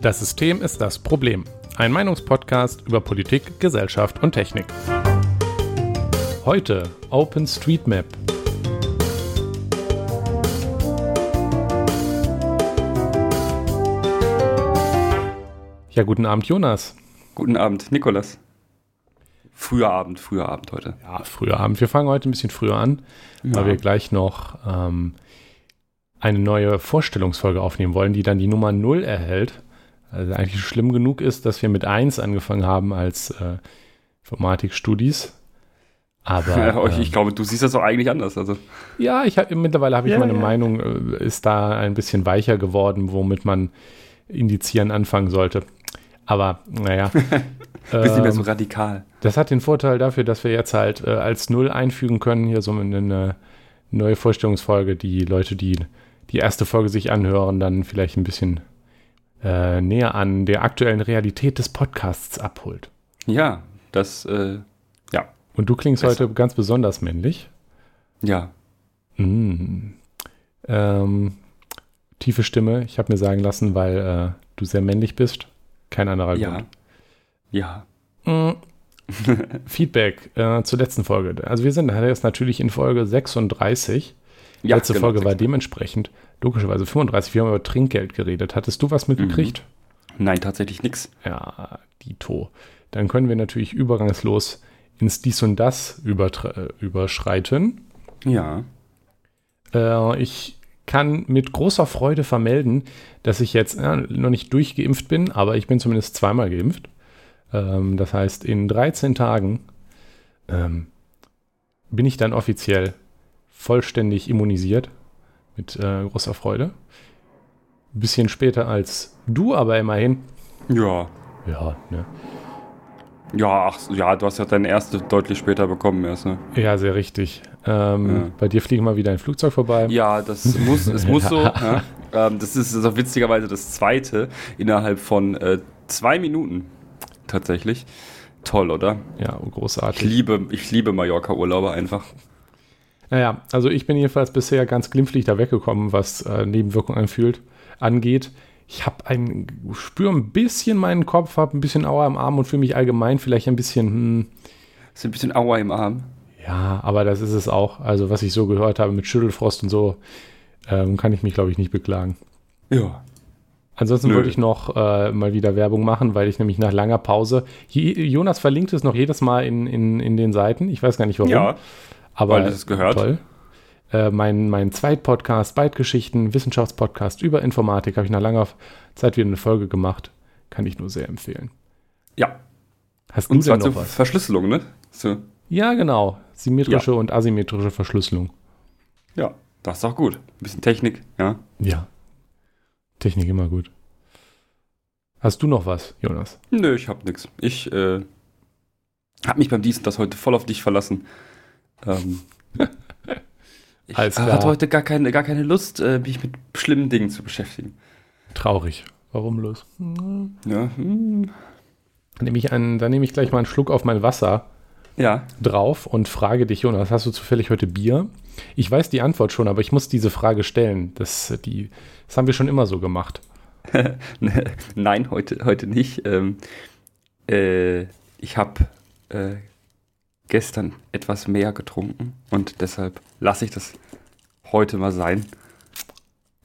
Das System ist das Problem. Ein Meinungspodcast über Politik, Gesellschaft und Technik. Heute OpenStreetMap. Ja, guten Abend, Jonas. Guten Abend, Nikolas. Früher Abend, früher Abend heute. Ja, früher Abend. Wir fangen heute ein bisschen früher an, ja. weil wir gleich noch ähm, eine neue Vorstellungsfolge aufnehmen wollen, die dann die Nummer 0 erhält. Also eigentlich schlimm genug ist, dass wir mit 1 angefangen haben als äh, Informatikstudis. Aber ja, ich ähm, glaube, du siehst das doch eigentlich anders. Also. Ja, ich hab, mittlerweile habe ich ja, meine ja. Meinung, äh, ist da ein bisschen weicher geworden, womit man indizieren anfangen sollte. Aber naja. Bisschen mehr so ähm, radikal. Das hat den Vorteil dafür, dass wir jetzt halt äh, als Null einfügen können, hier so eine neue Vorstellungsfolge, die Leute, die die erste Folge sich anhören, dann vielleicht ein bisschen äh, näher an der aktuellen Realität des Podcasts abholt. Ja, das, äh, ja. Und du klingst Besser. heute ganz besonders männlich. Ja. Mm. Ähm, tiefe Stimme, ich habe mir sagen lassen, weil äh, du sehr männlich bist. Kein anderer ja. Grund. Ja. Mm. Feedback äh, zur letzten Folge. Also wir sind jetzt natürlich in Folge 36. Die ja, letzte genau, Folge war dementsprechend logischerweise 35. Wir haben über Trinkgeld geredet. Hattest du was mitgekriegt? Mhm. Nein, tatsächlich nichts. Ja, Dito. Dann können wir natürlich übergangslos ins Dies und Das überschreiten. Ja. Äh, ich kann mit großer Freude vermelden, dass ich jetzt ja, noch nicht durchgeimpft bin, aber ich bin zumindest zweimal geimpft. Ähm, das heißt, in 13 Tagen ähm, bin ich dann offiziell vollständig immunisiert. Mit äh, großer Freude. Ein bisschen später als du, aber immerhin. Ja. Ja, ne? Ja, ach, ja, du hast ja deine erste deutlich später bekommen erst, ne? Ja, sehr richtig. Ähm, ja. Bei dir fliegen mal wieder ein Flugzeug vorbei. Ja, das muss, es muss so. ja. ähm, das ist, auch witzigerweise das zweite innerhalb von äh, zwei Minuten tatsächlich. Toll, oder? Ja, großartig. Ich liebe, ich liebe Mallorca-Urlaube einfach. Naja, also ich bin jedenfalls bisher ganz glimpflich da weggekommen, was äh, Nebenwirkungen anfühlt, angeht ich habe ein, spüre ein bisschen meinen Kopf, habe ein bisschen Aua im Arm und fühle mich allgemein vielleicht ein bisschen, hm, ist ein bisschen Aua im Arm. Ja, aber das ist es auch. Also, was ich so gehört habe mit Schüttelfrost und so, ähm, kann ich mich, glaube ich, nicht beklagen. Ja. Ansonsten würde ich noch äh, mal wieder Werbung machen, weil ich nämlich nach langer Pause. Jonas verlinkt es noch jedes Mal in, in, in den Seiten. Ich weiß gar nicht warum. Ja, aber weil es gehört. Toll. Äh, mein, mein Zweitpodcast, Bytegeschichten, Wissenschaftspodcast über Informatik, habe ich nach langer Zeit wieder eine Folge gemacht. Kann ich nur sehr empfehlen. Ja. Hast du und denn noch was? Verschlüsselung, ne? So. Ja, genau. Symmetrische ja. und asymmetrische Verschlüsselung. Ja, das ist auch gut. Ein bisschen Technik, ja. Ja. Technik immer gut. Hast du noch was, Jonas? Nö, ich hab nichts. Ich äh, habe mich beim Diesen das heute voll auf dich verlassen. Ähm, Ich hatte heute gar keine, gar keine Lust, äh, mich mit schlimmen Dingen zu beschäftigen. Traurig. Warum los? Ja. Hm. Dann nehme ich, einen, dann nehme ich gleich mal einen Schluck auf mein Wasser ja. drauf und frage dich, Jonas, hast du zufällig heute Bier? Ich weiß die Antwort schon, aber ich muss diese Frage stellen. Das, die, das haben wir schon immer so gemacht. Nein, heute, heute nicht. Ähm, äh, ich habe äh, gestern etwas mehr getrunken und deshalb lasse ich das heute mal sein.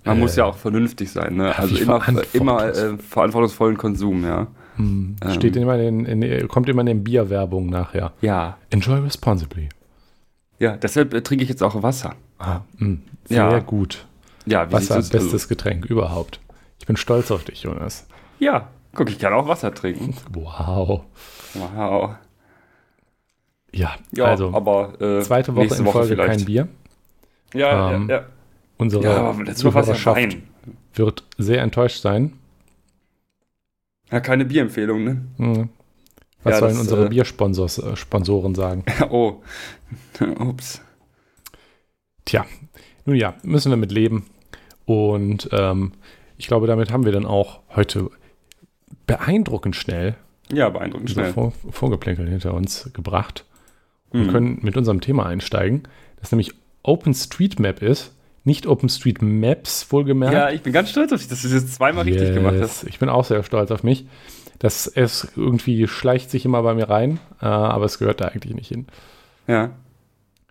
Man äh, muss ja auch vernünftig sein, ne? Also immer, immer äh, verantwortungsvollen Konsum, ja. Hm, steht ähm, immer in, in, kommt immer in den Bierwerbungen nachher. Ja. Enjoy responsibly. Ja, deshalb äh, trinke ich jetzt auch Wasser. Ah, mh, hm, sehr ja. gut. Ja, wie Wasser, bestes also? Getränk überhaupt. Ich bin stolz auf dich, Jonas. Ja, guck, ich kann auch Wasser trinken. Wow. Wow. Ja, ja also aber äh, zweite Woche in Folge Woche kein Bier. Ja, ähm, ja, ja. Unsere ja, Zuhörerschaft wird sehr enttäuscht sein. Ja, keine Bierempfehlung, ne? Mhm. Was ja, sollen das, unsere äh, Biersponsoren sagen? oh, ups. Tja, nun ja, müssen wir mit leben. Und ähm, ich glaube, damit haben wir dann auch heute beeindruckend schnell ja, beeindruckend schnell. Vor, Vorgeplänkel hinter uns gebracht und mhm. können mit unserem Thema einsteigen. Das nämlich OpenStreetMap ist. Nicht OpenStreetMaps, wohlgemerkt. Ja, ich bin ganz stolz auf dich, dass du das jetzt zweimal yes. richtig gemacht hast. Ich bin auch sehr stolz auf mich. Das es irgendwie schleicht sich immer bei mir rein, äh, aber es gehört da eigentlich nicht hin. Ja.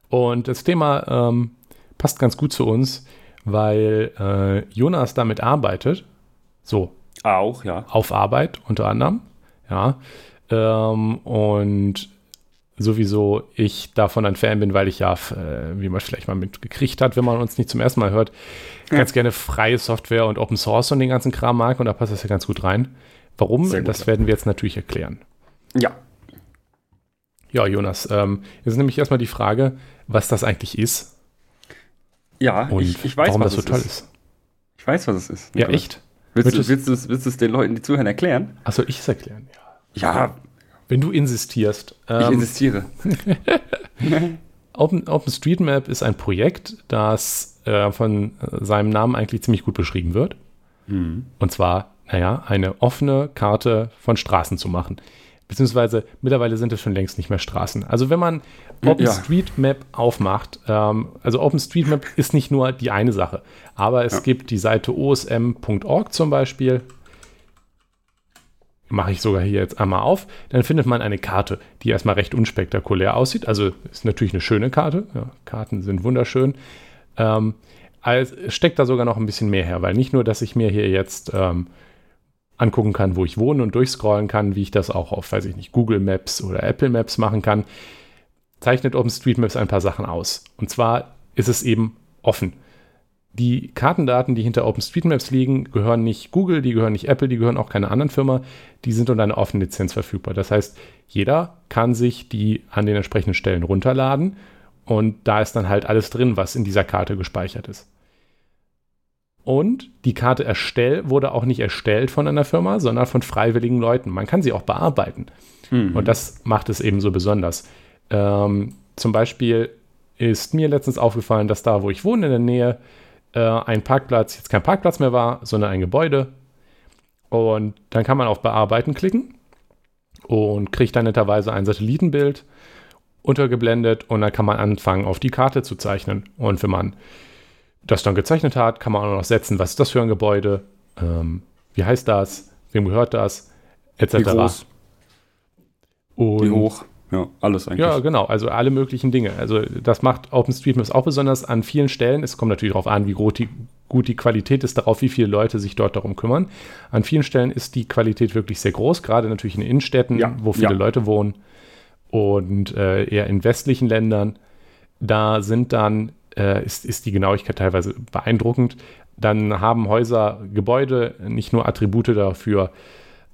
Und das Thema ähm, passt ganz gut zu uns, weil äh, Jonas damit arbeitet. So. Auch, ja. Auf Arbeit unter anderem. Ja. Ähm, und sowieso ich davon ein Fan bin, weil ich ja, äh, wie man vielleicht mal mitgekriegt hat, wenn man uns nicht zum ersten Mal hört, ja. ganz gerne freie Software und Open Source und den ganzen Kram mag und da passt das ja ganz gut rein. Warum? Gut, das werden wir jetzt natürlich erklären. Ja. Ja, Jonas, ähm, jetzt ist nämlich erstmal die Frage, was das eigentlich ist. Ja, und ich, ich weiß, warum das so toll ist. ist. Ich weiß, was es ist. Nicolas. Ja, echt? Willst, du, willst, du, willst du es den Leuten, die zuhören, erklären? Achso, ich es erklären, ja. Ja, wenn du insistierst. Ähm, ich insistiere. Open, OpenStreetMap ist ein Projekt, das äh, von seinem Namen eigentlich ziemlich gut beschrieben wird. Mhm. Und zwar, naja, eine offene Karte von Straßen zu machen. Beziehungsweise mittlerweile sind es schon längst nicht mehr Straßen. Also wenn man OpenStreetMap ja. aufmacht, ähm, also OpenStreetMap ist nicht nur die eine Sache, aber es ja. gibt die Seite osm.org zum Beispiel, mache ich sogar hier jetzt einmal auf, dann findet man eine Karte, die erstmal recht unspektakulär aussieht. Also ist natürlich eine schöne Karte. Ja, Karten sind wunderschön. Ähm, als, steckt da sogar noch ein bisschen mehr her, weil nicht nur, dass ich mir hier jetzt ähm, angucken kann, wo ich wohne und durchscrollen kann, wie ich das auch auf, weiß ich nicht, Google Maps oder Apple Maps machen kann, zeichnet OpenStreetMaps ein paar Sachen aus. Und zwar ist es eben offen die Kartendaten, die hinter OpenStreetMaps liegen, gehören nicht Google, die gehören nicht Apple, die gehören auch keiner anderen Firma. Die sind unter einer offenen Lizenz verfügbar. Das heißt, jeder kann sich die an den entsprechenden Stellen runterladen und da ist dann halt alles drin, was in dieser Karte gespeichert ist. Und die Karte erstell wurde auch nicht erstellt von einer Firma, sondern von freiwilligen Leuten. Man kann sie auch bearbeiten. Mhm. Und das macht es eben so besonders. Ähm, zum Beispiel ist mir letztens aufgefallen, dass da, wo ich wohne, in der Nähe, äh, ein Parkplatz jetzt kein Parkplatz mehr war, sondern ein Gebäude. Und dann kann man auf Bearbeiten klicken und kriegt dann netterweise ein Satellitenbild untergeblendet und dann kann man anfangen, auf die Karte zu zeichnen. Und wenn man das dann gezeichnet hat, kann man auch noch setzen, was ist das für ein Gebäude, ähm, wie heißt das, wem gehört das, etc. Wie groß? Und Wie hoch? Ja, alles eigentlich. Ja, genau. Also alle möglichen Dinge. Also das macht OpenStreetMaps auch besonders an vielen Stellen. Es kommt natürlich darauf an, wie gut die, gut die Qualität ist, darauf, wie viele Leute sich dort darum kümmern. An vielen Stellen ist die Qualität wirklich sehr groß, gerade natürlich in Innenstädten, ja, wo viele ja. Leute wohnen und äh, eher in westlichen Ländern. Da sind dann, äh, ist, ist die Genauigkeit teilweise beeindruckend. Dann haben Häuser, Gebäude nicht nur Attribute dafür,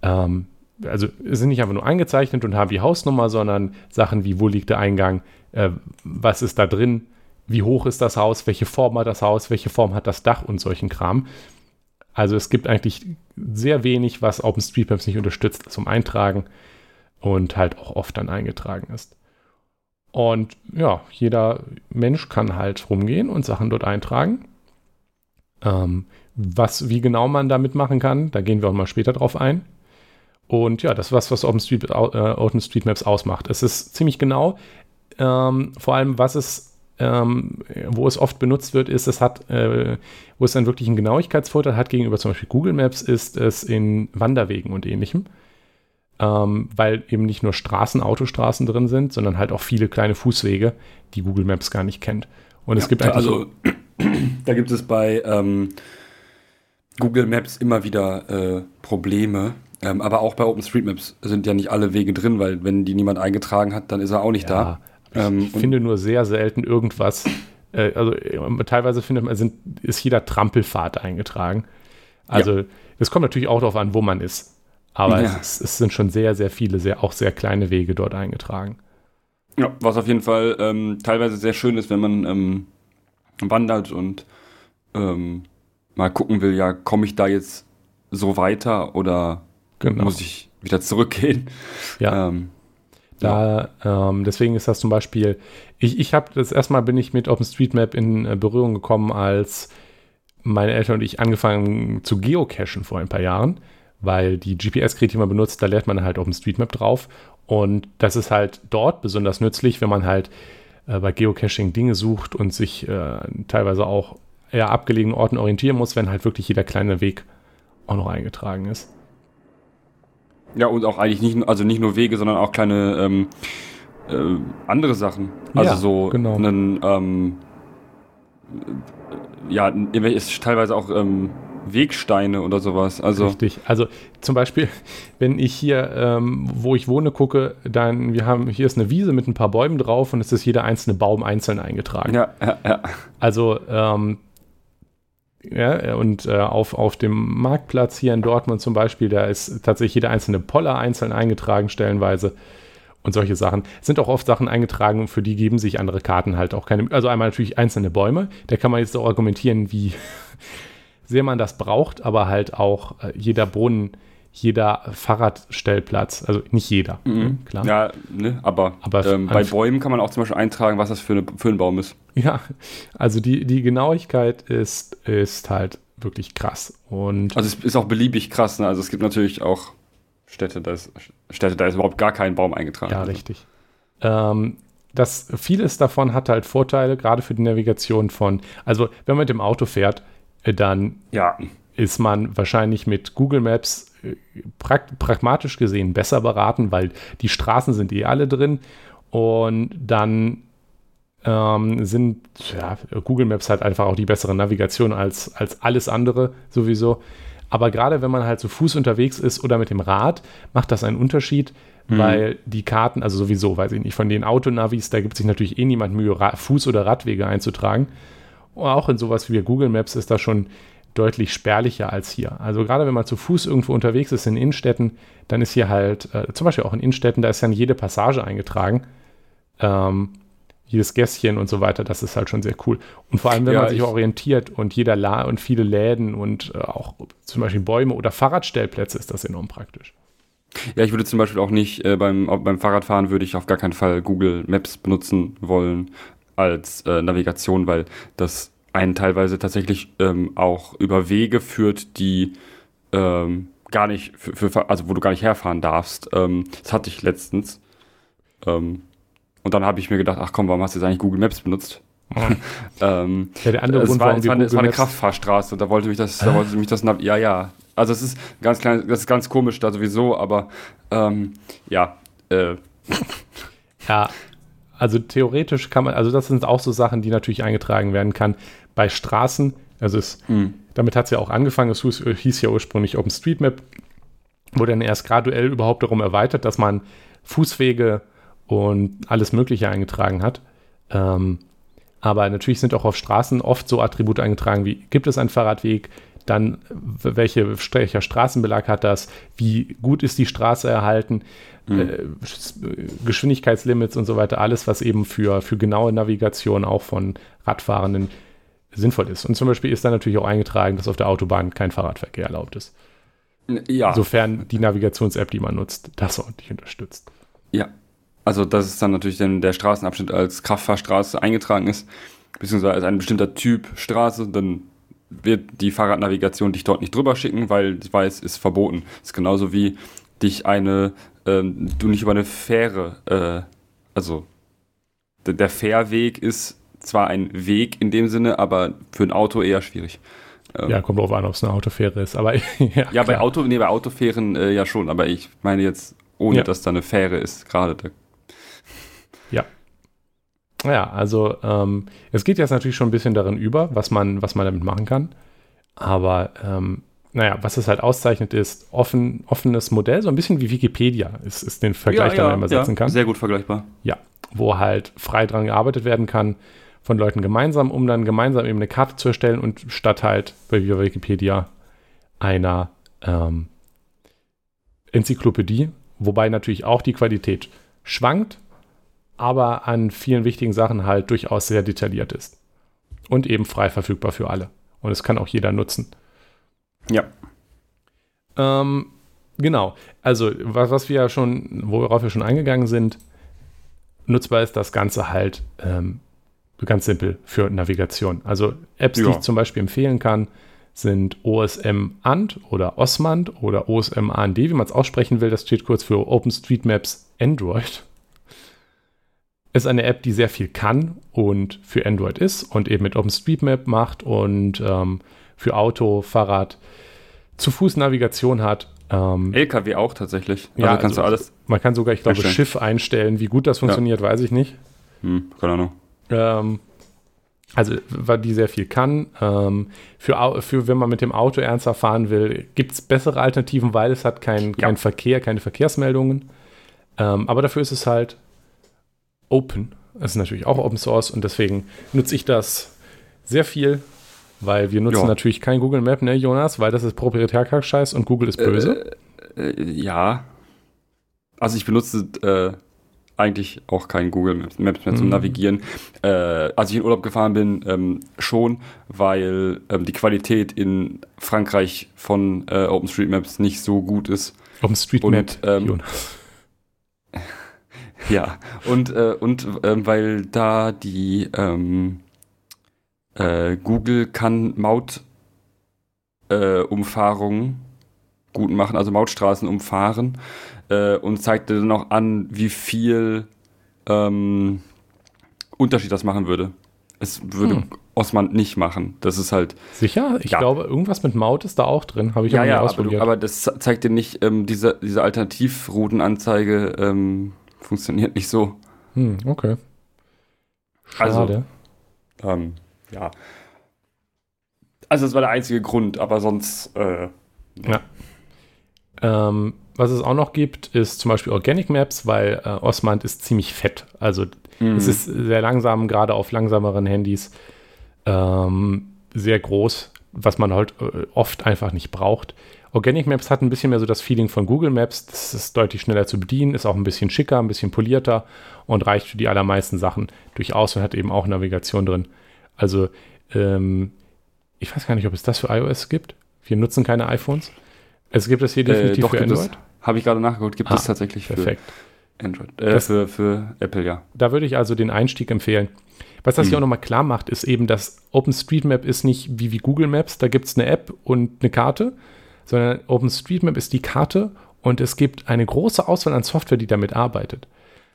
ähm, also sind nicht einfach nur eingezeichnet und haben die Hausnummer, sondern Sachen wie, wo liegt der Eingang, äh, was ist da drin, wie hoch ist das Haus, welche Form hat das Haus, welche Form hat das Dach und solchen Kram. Also es gibt eigentlich sehr wenig, was OpenStreetMaps nicht unterstützt zum Eintragen und halt auch oft dann eingetragen ist. Und ja, jeder Mensch kann halt rumgehen und Sachen dort eintragen. Ähm, was, wie genau man damit machen kann, da gehen wir auch mal später drauf ein. Und ja, das ist was, was OpenStreet, äh, OpenStreetMaps ausmacht. Es ist ziemlich genau. Ähm, vor allem, was es, ähm, wo es oft benutzt wird, ist, es hat, äh, wo es dann wirklich einen Genauigkeitsvorteil hat gegenüber zum Beispiel Google Maps, ist es in Wanderwegen und ähnlichem. Ähm, weil eben nicht nur Straßen, Autostraßen drin sind, sondern halt auch viele kleine Fußwege, die Google Maps gar nicht kennt. Und ja, es gibt also da gibt es bei ähm, Google Maps immer wieder äh, Probleme, ähm, aber auch bei OpenStreetMaps sind ja nicht alle Wege drin, weil wenn die niemand eingetragen hat, dann ist er auch nicht ja, da. Ähm, ich finde nur sehr selten irgendwas. Äh, also äh, teilweise findet man, sind, ist jeder Trampelpfad eingetragen. Also es ja. kommt natürlich auch darauf an, wo man ist. Aber ja. es, es, sind schon sehr, sehr viele, sehr, auch sehr kleine Wege dort eingetragen. Ja, was auf jeden Fall ähm, teilweise sehr schön ist, wenn man ähm, wandert und ähm, mal gucken will, ja, komme ich da jetzt so weiter oder Genau. Muss ich wieder zurückgehen. Ja. Ähm, da, ja. ähm, deswegen ist das zum Beispiel, ich, ich habe das erstmal bin ich mit OpenStreetMap in äh, Berührung gekommen, als meine Eltern und ich angefangen zu geocachen vor ein paar Jahren, weil die GPS-Geräte, die man benutzt, da lernt man halt OpenStreetMap drauf. Und das ist halt dort besonders nützlich, wenn man halt äh, bei Geocaching Dinge sucht und sich äh, teilweise auch eher abgelegenen Orten orientieren muss, wenn halt wirklich jeder kleine Weg auch noch eingetragen ist. Ja, und auch eigentlich nicht, also nicht nur Wege, sondern auch kleine ähm, äh, andere Sachen. Also Ja, so genau. einen, ähm, ja, ist teilweise auch ähm, Wegsteine oder sowas. Also Richtig. Also zum Beispiel, wenn ich hier, ähm, wo ich wohne, gucke, dann, wir haben, hier ist eine Wiese mit ein paar Bäumen drauf und es ist jeder einzelne Baum einzeln eingetragen. ja, ja, ja. Also, ähm, ja, und äh, auf, auf dem Marktplatz hier in Dortmund zum Beispiel, da ist tatsächlich jeder einzelne Poller einzeln eingetragen, stellenweise. Und solche Sachen. Es sind auch oft Sachen eingetragen, für die geben sich andere Karten halt auch keine. Also einmal natürlich einzelne Bäume. Da kann man jetzt auch argumentieren, wie sehr man das braucht, aber halt auch äh, jeder Brunnen, jeder Fahrradstellplatz. Also nicht jeder, ne, klar. Ja, ne, aber, Aber ähm, bei Bäumen kann man auch zum Beispiel eintragen, was das für, eine, für ein Baum ist. Ja, also die, die Genauigkeit ist, ist halt wirklich krass. Und Also es ist auch beliebig krass. Ne? Also es gibt natürlich auch Städte, da ist, Städte, da ist überhaupt gar kein Baum eingetragen. Ja, richtig. Ähm, das, vieles davon hat halt Vorteile, gerade für die Navigation von, also wenn man mit dem Auto fährt, äh, dann Ja, ist man wahrscheinlich mit Google Maps äh, prag pragmatisch gesehen besser beraten, weil die Straßen sind eh alle drin und dann ähm, sind ja, Google Maps halt einfach auch die bessere Navigation als, als alles andere sowieso. Aber gerade wenn man halt zu Fuß unterwegs ist oder mit dem Rad, macht das einen Unterschied, weil die Karten, also sowieso, weiß ich nicht, von den Autonavis, da gibt sich natürlich eh niemand Mühe, Ra Fuß- oder Radwege einzutragen. Auch in sowas wie Google Maps ist das schon deutlich spärlicher als hier. Also gerade wenn man zu Fuß irgendwo unterwegs ist in Innenstädten, dann ist hier halt, äh, zum Beispiel auch in Innenstädten, da ist dann jede Passage eingetragen. Ähm, jedes Gässchen und so weiter, das ist halt schon sehr cool. Und vor allem, wenn Ja, man sich ich- orientiert und jeder La und viele Läden und äh, auch zum Beispiel Bäume oder Fahrradstellplätze ist das enorm praktisch. Ja, ich würde zum Beispiel auch nicht äh, beim, beim Fahrradfahren würde ich auf gar keinen Fall Google Maps benutzen wollen als äh, Navigation, weil das einen teilweise tatsächlich ähm, auch über Wege führt, die ähm, gar nicht, für, für, also wo du gar nicht herfahren darfst. Ähm, das hatte ich letztens. Ähm, und dann habe ich mir gedacht, ach komm, warum hast du jetzt eigentlich Google Maps benutzt? ähm, Ja, der andere es Grund, war, es war, eine, es war eine Kraftfahrstraße und da wollte mich das, da wollte mich das, ja, ja. Also es ist ganz klein, das ist ganz komisch da sowieso, aber ähm, ja, äh, Ja, also theoretisch kann man, also das sind auch so Sachen, die natürlich eingetragen werden kann. Bei Straßen, also es, damit hat es ja auch angefangen, es hieß, hieß ja ursprünglich OpenStreetMap, wurde dann erst graduell überhaupt darum erweitert, dass man Fußwege und alles Mögliche eingetragen hat. Ähm, aber natürlich sind auch auf Straßen oft so Attribute eingetragen wie, gibt es einen Fahrradweg, dann welche, welcher Straßenbelag hat das, wie gut ist die Straße erhalten, Sch- Geschwindigkeitslimits und so weiter, alles, was eben für, für genaue Navigation auch von Radfahrenden sinnvoll ist. Und zum Beispiel ist da natürlich auch eingetragen, dass auf der Autobahn kein Fahrradverkehr erlaubt ist. ja, Sofern die Navigations-App, die man nutzt, das ordentlich unterstützt. ja. Also dass es dann natürlich dann der Straßenabschnitt als Kraftfahrstraße eingetragen ist, beziehungsweise als ein bestimmter Typ Straße, dann wird die Fahrradnavigation dich dort nicht drüber schicken, weil ich weiß, ist verboten. ist genauso wie dich eine, ähm, du nicht über eine Fähre, äh, also der, Fährweg ist zwar ein Weg in dem Sinne, aber für ein Auto eher schwierig. Ähm, Ja, kommt drauf an, ob es eine Autofähre ist, aber ja, ja, bei. Auto, nee, bei Autofähren äh, ja schon, aber ich meine jetzt, ohne Ja. dass da eine Fähre ist, gerade. Da. Ja, also ähm, es geht jetzt natürlich schon ein bisschen darin über, was man, was man damit machen kann. Aber ähm, naja, was es halt auszeichnet, ist offen, offenes Modell, so ein bisschen wie Wikipedia ist, ist den Vergleich, den man immer setzen kann. Sehr gut vergleichbar. Ja, wo halt frei dran gearbeitet werden kann von Leuten gemeinsam, um dann gemeinsam eben eine Karte zu erstellen und statt halt bei Wikipedia einer ähm, Enzyklopädie, wobei natürlich auch die Qualität schwankt, aber an vielen wichtigen Sachen halt durchaus sehr detailliert ist. Und eben frei verfügbar für alle. Und es kann auch jeder nutzen. Ja. Ähm, genau. Also, was, was wir ja schon, worauf wir schon eingegangen sind, nutzbar ist das Ganze halt ähm, ganz simpel für Navigation. Also Apps, die Ja. ich zum Beispiel empfehlen kann, sind OSM AND oder OSMAND oder OSM AND, wie man es aussprechen will. Das steht kurz für OpenStreetMaps Android. Ist eine App, die sehr viel kann und für Android ist und eben mit OpenStreetMap macht und ähm, für Auto, Fahrrad, zu Fuß Navigation hat. Ähm, LKW auch tatsächlich. Also ja, kannst also, du alles. Man kann sogar, ich glaube, einstellen. Schiff einstellen. Wie gut das funktioniert, ja. weiß ich nicht. Hm, keine Ahnung. Ähm, also, weil die sehr viel kann. Ähm, für, für, wenn man mit dem Auto ernster fahren will, gibt es bessere Alternativen, weil es hat keinen kein ja. Verkehr, keine Verkehrsmeldungen. Ähm, aber dafür ist es halt open. Es ist natürlich auch Open Source und deswegen nutze ich das sehr viel, weil wir nutzen ja. natürlich kein Google Map, ne, Jonas, weil das ist Proprietärkack-Scheiß und Google ist böse. Äh, äh, ja. Also ich benutze äh, eigentlich auch kein Google Maps mehr zum mhm. Navigieren. Äh, als ich in Urlaub gefahren bin, ähm, schon, weil ähm, die Qualität in Frankreich von äh, OpenStreetMaps nicht so gut ist. OpenStreetMap, ähm, ja, und, äh, und äh, weil da die ähm, äh, Google kann Mautumfahrungen äh, gut machen, also Mautstraßen umfahren äh, und zeigte dann auch an, wie viel ähm, Unterschied das machen würde. Es würde hm. Osman nicht machen. Das ist halt. Sicher? Ich ja. glaube, irgendwas mit Maut ist da auch drin. Habe ich ja, ja, aber, du, aber, das zeigt dir nicht, ähm, diese, diese Alternativroutenanzeige ähm, funktioniert nicht so. Hm, okay. Schade. Also, ähm, ja. Also, das war der einzige Grund, aber sonst. Äh, ja. Ähm, was es auch noch gibt, ist zum Beispiel Organic Maps, weil äh, Osmand ist ziemlich fett. Also mhm. es ist sehr langsam, gerade auf langsameren Handys. Ähm, sehr groß, was man halt äh, oft einfach nicht braucht. Organic Maps hat ein bisschen mehr so das Feeling von Google Maps. Das ist deutlich schneller zu bedienen, ist auch ein bisschen schicker, ein bisschen polierter und reicht für die allermeisten Sachen durchaus und hat eben auch Navigation drin. Also, ähm, ich weiß gar nicht, ob es das für iOS gibt. Wir nutzen keine iPhones. Es gibt es hier äh, definitiv äh, für Android. Habe ich gerade nachgeguckt, gibt ah, es tatsächlich für perfekt. Android. Äh, für, für Apple, ja. Da würde ich also den Einstieg empfehlen. Was das hm. hier auch nochmal klar macht, ist eben, dass OpenStreetMap ist nicht wie, wie Google Maps, da gibt es eine App und eine Karte, sondern OpenStreetMap ist die Karte und es gibt eine große Auswahl an Software, die damit arbeitet.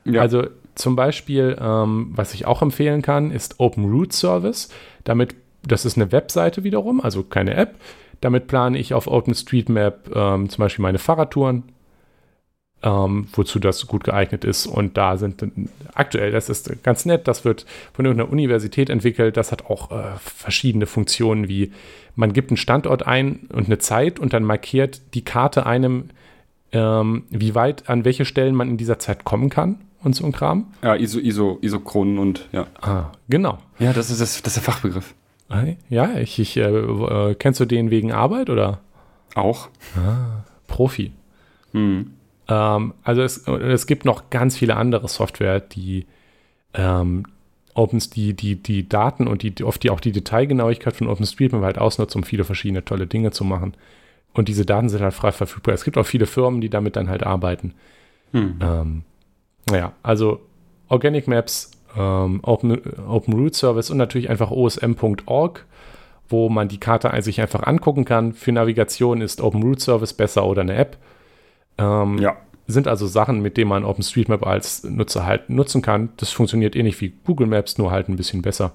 Ja. Also zum Beispiel, ähm, was ich auch empfehlen kann, ist OpenRoute Service. Damit, das ist eine Webseite wiederum, also keine App. Damit plane ich auf OpenStreetMap ähm, zum Beispiel meine Fahrradtouren, ähm, wozu das gut geeignet ist. Und da sind aktuell, das ist ganz nett, das wird von irgendeiner Universität entwickelt. Das hat auch äh, verschiedene Funktionen, wie man gibt einen Standort ein und eine Zeit und dann markiert die Karte einem, ähm, wie weit, an welche Stellen man in dieser Zeit kommen kann und so ein Kram. Ja, ISO, ISO, Isochronen und ja. Ah, genau. Ja, das ist, das, das ist der Fachbegriff. Ja, ich, ich äh, äh, kennst du den wegen Arbeit oder? Auch. Ah, Profi. Hm. Ähm, also es, es gibt noch ganz viele andere Software, die ähm, Opens, die, die, die Daten und die, oft die auch die Detailgenauigkeit von OpenStreetMap halt ausnutzt, um viele verschiedene tolle Dinge zu machen. Und diese Daten sind halt frei verfügbar. Es gibt auch viele Firmen, die damit dann halt arbeiten. Hm. Ähm, naja, also Organic Maps, ähm, Open, Open Root Service und natürlich einfach osm.org, wo man die Karte sich einfach angucken kann. Für Navigation ist Open Root Service besser oder eine App. Ähm, ja. Sind also Sachen, mit denen man OpenStreetMap als Nutzer halt nutzen kann. Das funktioniert ähnlich wie Google Maps, nur halt ein bisschen besser.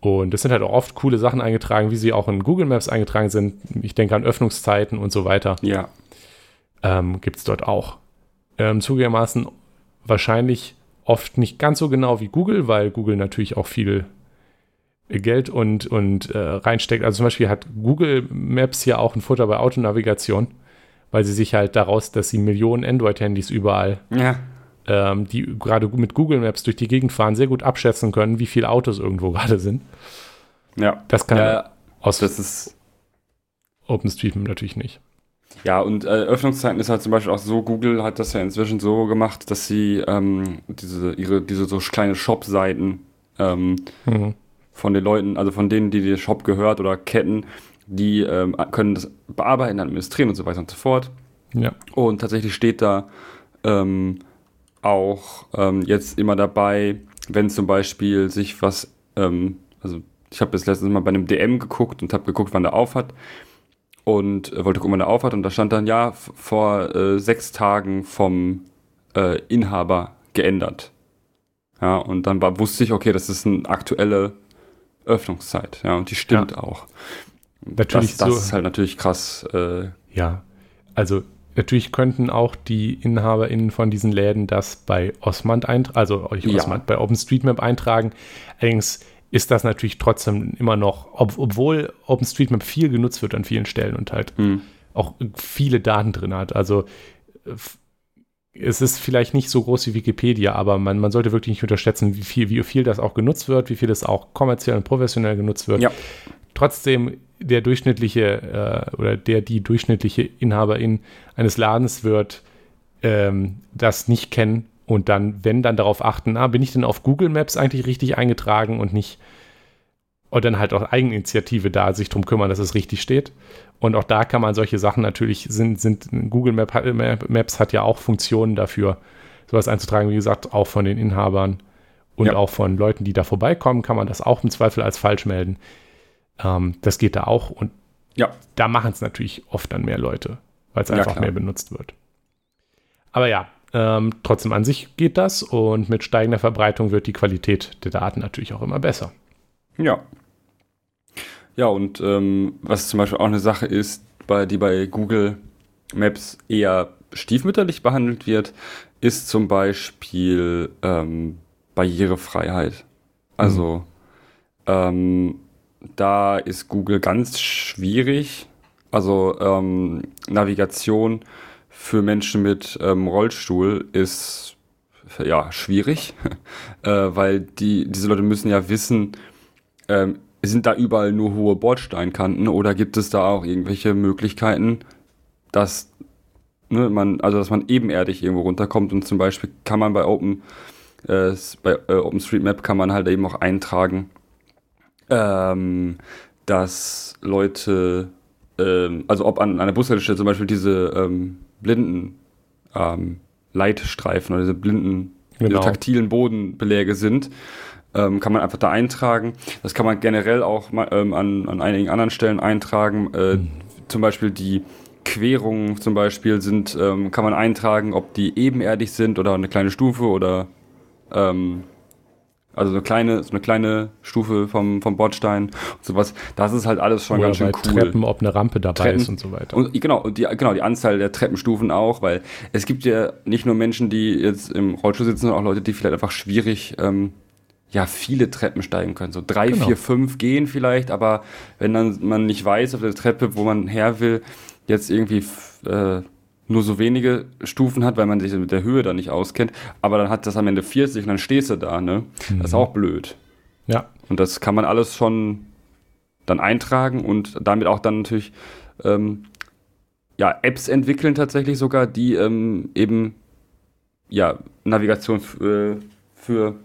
Und es sind halt auch oft coole Sachen eingetragen, wie sie auch in Google Maps eingetragen sind. Ich denke an Öffnungszeiten und so weiter. Ja. Ähm, Gibt es dort auch. Ähm, zugegebenermaßen wahrscheinlich oft nicht ganz so genau wie Google, weil Google natürlich auch viel Geld und, und äh, reinsteckt. Also zum Beispiel hat Google Maps ja auch ein Futter bei Autonavigation weil sie sich halt daraus, dass sie Millionen Android-Handys überall, ja. ähm, die gerade mit Google Maps durch die Gegend fahren, sehr gut abschätzen können, wie viele Autos irgendwo gerade sind. Ja. Das kann ja, aus das ist OpenStreetMap natürlich nicht. Ja, und äh, Öffnungszeiten ist halt zum Beispiel auch so, Google hat das ja inzwischen so gemacht, dass sie ähm, diese, ihre, diese so kleine Shop-Seiten ähm, mhm. von den Leuten, also von denen, die der Shop gehört oder Ketten, die ähm, können das bearbeiten, administrieren und so weiter und so fort. Ja. Und tatsächlich steht da ähm, auch ähm, jetzt immer dabei, wenn zum Beispiel sich was, ähm, also ich habe das letztes Mal bei einem DM geguckt und habe geguckt, wann der auf hat und äh, wollte gucken, wann der auf hat und da stand dann, ja, vor äh, sechs Tagen vom äh, Inhaber geändert. Ja, und dann war, wusste ich, okay, das ist eine aktuelle Öffnungszeit. Ja, und die stimmt ja. auch. Natürlich das, das so, ist halt natürlich krass. Äh, ja, also natürlich könnten auch die InhaberInnen von diesen Läden das bei Osmand eintragen, also nicht Osmand, bei OpenStreetMap eintragen. Allerdings ist das natürlich trotzdem immer noch, ob, obwohl OpenStreetMap viel genutzt wird an vielen Stellen und halt hm. auch viele Daten drin hat. Also es ist vielleicht nicht so groß wie Wikipedia, aber man, man sollte wirklich nicht unterschätzen, wie viel, wie viel das auch genutzt wird, wie viel das auch kommerziell und professionell genutzt wird. Ja. Trotzdem, der durchschnittliche äh, oder der die durchschnittliche Inhaberin eines Ladens wird ähm, das nicht kennen und dann, wenn dann darauf achten, ah, bin ich denn auf Google Maps eigentlich richtig eingetragen und nicht und dann halt auch Eigeninitiative da sich darum kümmern, dass es richtig steht. Und auch da kann man solche Sachen natürlich, sind, sind Google Map, Maps hat ja auch Funktionen dafür, sowas einzutragen, wie gesagt, auch von den Inhabern und ja. auch von Leuten, die da vorbeikommen, kann man das auch im Zweifel als falsch melden. Ähm, das geht da auch und ja. da machen es natürlich oft dann mehr Leute, weil es einfach ja, mehr benutzt wird. Aber ja, ähm, trotzdem an sich geht das und mit steigender Verbreitung wird die Qualität der Daten natürlich auch immer besser. Ja. Ja, und ähm, was zum Beispiel auch eine Sache ist, bei, die bei Google Maps eher stiefmütterlich behandelt wird, ist zum Beispiel ähm, Barrierefreiheit. Also mhm. Da ist Google ganz schwierig. Also ähm, Navigation für Menschen mit ähm, Rollstuhl ist ja schwierig, äh, weil die, diese Leute müssen ja wissen, ähm, sind da überall nur hohe Bordsteinkanten oder gibt es da auch irgendwelche Möglichkeiten, dass ne, man, also dass man ebenerdig irgendwo runterkommt und zum Beispiel kann man bei Open äh, bei äh, OpenStreetMap kann man halt eben auch eintragen, ähm, dass Leute, ähm, also ob an einer Bushaltestelle zum Beispiel diese ähm, blinden ähm, Leitstreifen oder diese blinden genau. taktilen Bodenbeläge sind, ähm, kann man einfach da eintragen. Das kann man generell auch ähm, an, an einigen anderen Stellen eintragen. Äh, mhm. Zum Beispiel die Querungen zum Beispiel sind, ähm, kann man eintragen, ob die ebenerdig sind oder eine kleine Stufe oder ähm, also so eine kleine, so eine kleine Stufe vom, vom Bordstein und sowas. Das ist halt alles schon Oder ganz schön cool. Treppen, ob eine Rampe dabei Treppen, ist und so weiter. Und genau, die, genau, die Anzahl der Treppenstufen auch, weil es gibt ja nicht nur Menschen, die jetzt im Rollstuhl sitzen, sondern auch Leute, die vielleicht einfach schwierig ähm, ja, viele Treppen steigen können. So drei, genau. vier, fünf gehen vielleicht, aber wenn dann man nicht weiß auf der Treppe, wo man her will, jetzt irgendwie äh, nur so wenige Stufen hat, weil man sich mit der Höhe da nicht auskennt, aber dann hat das am Ende 40 und dann stehst du da, ne? Mhm. Das ist mhm. auch blöd. Ja. Und das kann man alles schon dann eintragen und damit auch dann natürlich ähm, ja, Apps entwickeln tatsächlich sogar, die ähm, eben ja, Navigation äh, für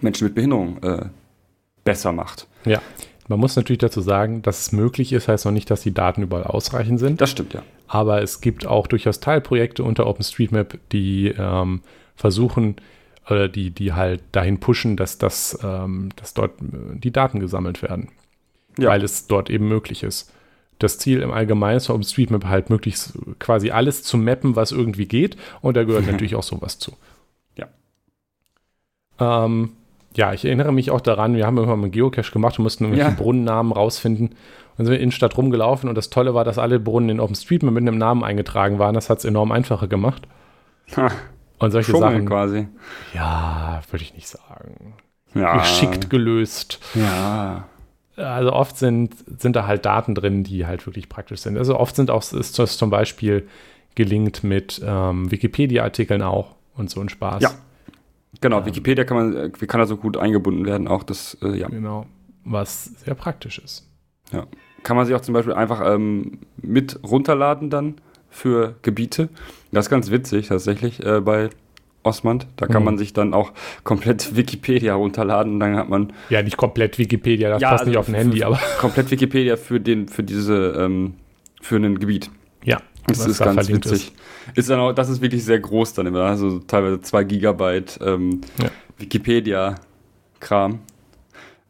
Menschen mit Behinderung äh, besser macht. Ja, man muss natürlich dazu sagen, dass es möglich ist, heißt noch nicht, dass die Daten überall ausreichend sind. Das stimmt, ja. Aber es gibt auch durchaus Teilprojekte unter OpenStreetMap, die ähm, versuchen, oder die, die halt dahin pushen, dass, das, ähm, dass dort äh, die Daten gesammelt werden. Ja. Weil es dort eben möglich ist. Das Ziel im Allgemeinen ist für OpenStreetMap halt möglichst quasi alles zu mappen, was irgendwie geht. Und da gehört natürlich auch sowas zu. Ja. Ähm, ja, ich erinnere mich auch daran, wir haben irgendwann mal einen Geocache gemacht und mussten irgendwelche ja. Brunnennamen rausfinden. Und sind wir in der Stadt rumgelaufen und das Tolle war, dass alle Brunnen in OpenStreetMap mit einem Namen eingetragen waren. Das hat es enorm einfacher gemacht. Ha. Und solche Schummeln Sachen. quasi. Ja, würde ich nicht sagen. Ja. Geschickt gelöst. Ja. Also oft sind, sind da halt Daten drin, die halt wirklich praktisch sind. Also oft sind auch, ist das zum Beispiel gelingt mit ähm, Wikipedia-Artikeln auch und so ein Spaß. Ja, Genau, ähm, Wikipedia kann man, äh, kann da so gut eingebunden werden, auch das, äh, ja. Genau, was sehr praktisch ist. Ja. Kann man sich auch zum Beispiel einfach ähm, mit runterladen dann für Gebiete. Das ist ganz witzig tatsächlich äh, bei Osmand. Da kann mhm. man sich dann auch komplett Wikipedia runterladen und dann hat man. Ja, nicht komplett Wikipedia, das ja, passt also nicht auf ein Handy, aber. Komplett Wikipedia für den, für diese, ähm, für ein Gebiet. Ja. Das ist da ganz witzig. Ist. ist. dann auch, das ist wirklich sehr groß dann immer, also teilweise zwei Gigabyte ähm, ja. Wikipedia-Kram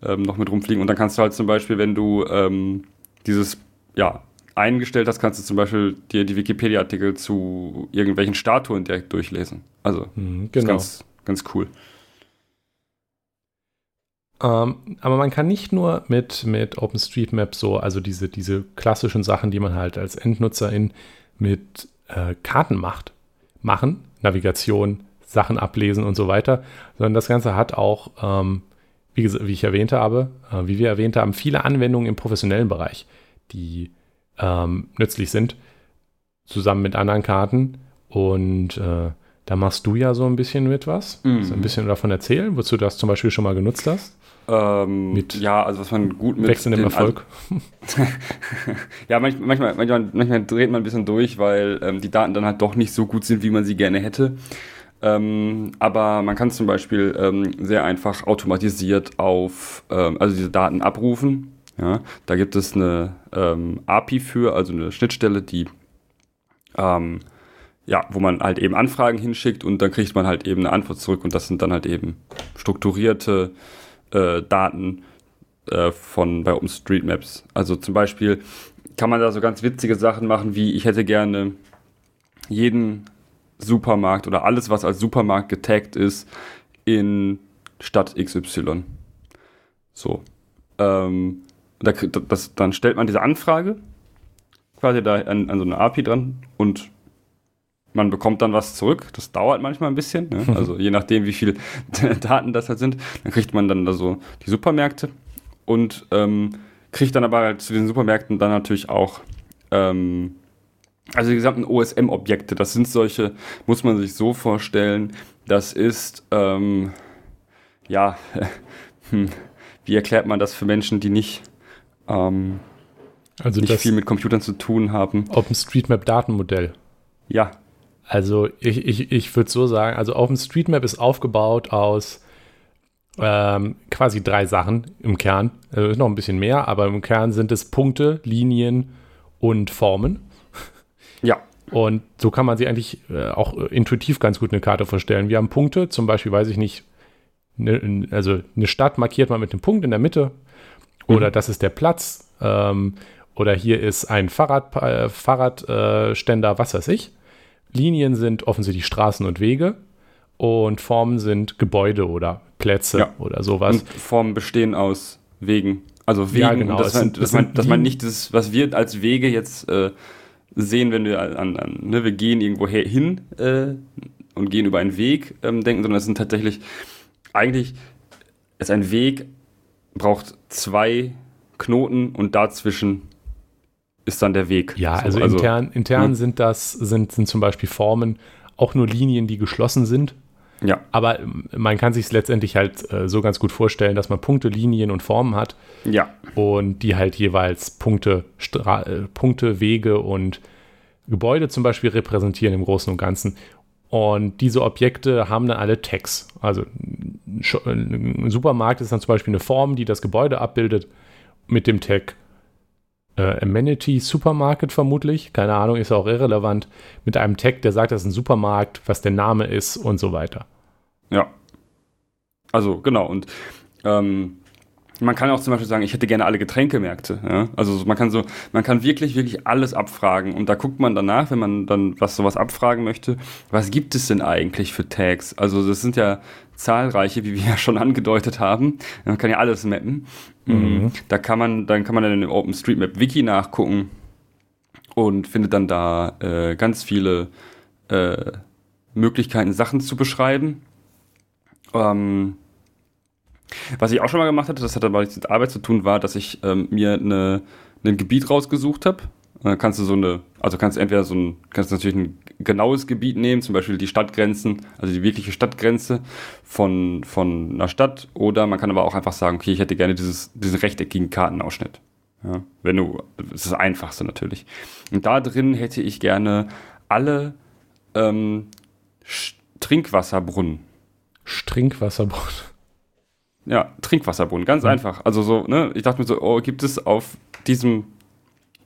ähm, noch mit rumfliegen. Und dann kannst du halt zum Beispiel, wenn du ähm, dieses, ja, eingestellt hast, kannst du zum Beispiel dir die Wikipedia-Artikel zu irgendwelchen Statuen direkt durchlesen. Also, mhm, genau. ganz, ganz cool. Ähm, aber man kann nicht nur mit, mit OpenStreetMap so, also diese, diese klassischen Sachen, die man halt als Endnutzerin mit äh, Karten macht, machen, Navigation, Sachen ablesen und so weiter, sondern das Ganze hat auch, ähm, wie, wie, ich erwähnt habe, äh, wie wir erwähnt haben, viele Anwendungen im professionellen Bereich, die ähm, nützlich sind, zusammen mit anderen Karten. Und äh, da machst du ja so ein bisschen mit was. Mhm. So ein bisschen davon erzählen, wozu du das zum Beispiel schon mal genutzt hast. Ähm, mit ja, also was man gut mit wechselndem Erfolg. ja, manchmal, manchmal, manchmal, dreht man ein bisschen durch, weil ähm, die Daten dann halt doch nicht so gut sind, wie man sie gerne hätte. Ähm, aber man kann zum Beispiel ähm, sehr einfach automatisiert auf, ähm, also diese Daten abrufen. Ja, da gibt es eine ähm, API für, also eine Schnittstelle, die ja, wo man halt eben Anfragen hinschickt und dann kriegt man halt eben eine Antwort zurück und das sind dann halt eben strukturierte äh, Daten äh, von bei OpenStreetMaps. Also zum Beispiel kann man da so ganz witzige Sachen machen, wie ich hätte gerne jeden Supermarkt oder alles, was als Supermarkt getaggt ist, in Stadt XY. So. Ähm, da, das, dann stellt man diese Anfrage quasi da an, an so eine API dran und man bekommt dann was zurück. Das dauert manchmal ein bisschen. Ne? Also je nachdem, wie viele Daten das halt sind. Dann kriegt man dann da so die Supermärkte und ähm, kriegt dann aber halt zu den Supermärkten dann natürlich auch ähm, also die gesamten OSM-Objekte, das sind solche, muss man sich so vorstellen, das ist, ähm, ja, hm, wie erklärt man das für Menschen, die nicht, ähm, also nicht viel mit Computern zu tun haben? OpenStreetMap-Datenmodell. Ja. Also ich, ich, ich würde so sagen, also OpenStreetMap ist aufgebaut aus ähm, quasi drei Sachen im Kern. Also ist noch ein bisschen mehr, aber im Kern sind es Punkte, Linien und Formen. Ja. Und so kann man sich eigentlich äh, auch intuitiv ganz gut eine Karte vorstellen. Wir haben Punkte, zum Beispiel, weiß ich nicht, ne, also eine Stadt markiert man mit einem Punkt in der Mitte oder mhm. das ist der Platz ähm, oder hier ist ein Fahrrad, äh, Fahrradständer, was weiß ich. Linien sind offensichtlich Straßen und Wege und Formen sind Gebäude oder Plätze ja. oder sowas. Und Formen bestehen aus Wegen. Also Wegen, ja, genau. dass, man, dass, man, dass man nicht das, was wir als Wege jetzt äh, sehen, wenn wir an, an ne, wir gehen irgendwo hin äh, und gehen über einen Weg ähm, denken, sondern es sind tatsächlich eigentlich ist ein Weg braucht zwei Knoten und dazwischen ist dann der Weg. Ja, so, also, also, intern, intern ja. sind das sind, sind zum Beispiel Formen auch nur Linien, die geschlossen sind. Ja. Aber man kann sich es letztendlich halt äh, so ganz gut vorstellen, dass man Punkte, Linien und Formen hat. Ja. Und die halt jeweils Punkte, Stra äh, Punkte, Wege und Gebäude zum Beispiel repräsentieren im Großen und Ganzen. Und diese Objekte haben dann alle Tags. Also ein Supermarkt ist dann zum Beispiel eine Form, die das Gebäude abbildet mit dem Tag äh, Amenity Supermarket vermutlich. Keine Ahnung, ist auch irrelevant. Mit einem Tag, der sagt, das ist ein Supermarkt, was der Name ist und so weiter. Ja. Also genau. Und ähm, man kann auch zum Beispiel sagen, ich hätte gerne alle Getränkemärkte. Ja? Also man kann so, man kann wirklich, wirklich alles abfragen. Und da guckt man danach, wenn man dann was sowas abfragen möchte, was gibt es denn eigentlich für Tags? Also das sind ja zahlreiche, wie wir ja schon angedeutet haben. Man kann ja alles mappen. Mhm. Da kann man, dann kann man dann in dem OpenStreetMap Wiki nachgucken und findet dann da äh, ganz viele äh, Möglichkeiten, Sachen zu beschreiben. Ähm, was ich auch schon mal gemacht hatte, das hat aber nichts mit Arbeit zu tun, war, dass ich ähm, mir eine, ein Gebiet rausgesucht habe. Dann kannst du so eine, also kannst du entweder so ein, kannst du natürlich ein genaues Gebiet nehmen, zum Beispiel die Stadtgrenzen, also die wirkliche Stadtgrenze von, von einer Stadt, oder man kann aber auch einfach sagen, okay, ich hätte gerne dieses, diesen rechteckigen Kartenausschnitt. Ja, wenn du, das ist das Einfachste natürlich. Und da drin hätte ich gerne alle ähm, Trinkwasserbrunnen. Trinkwasserbrunnen. Ja, Trinkwasserbrunnen, ganz mhm. einfach. Also so, ne, ich dachte mir so, oh, gibt es auf diesem,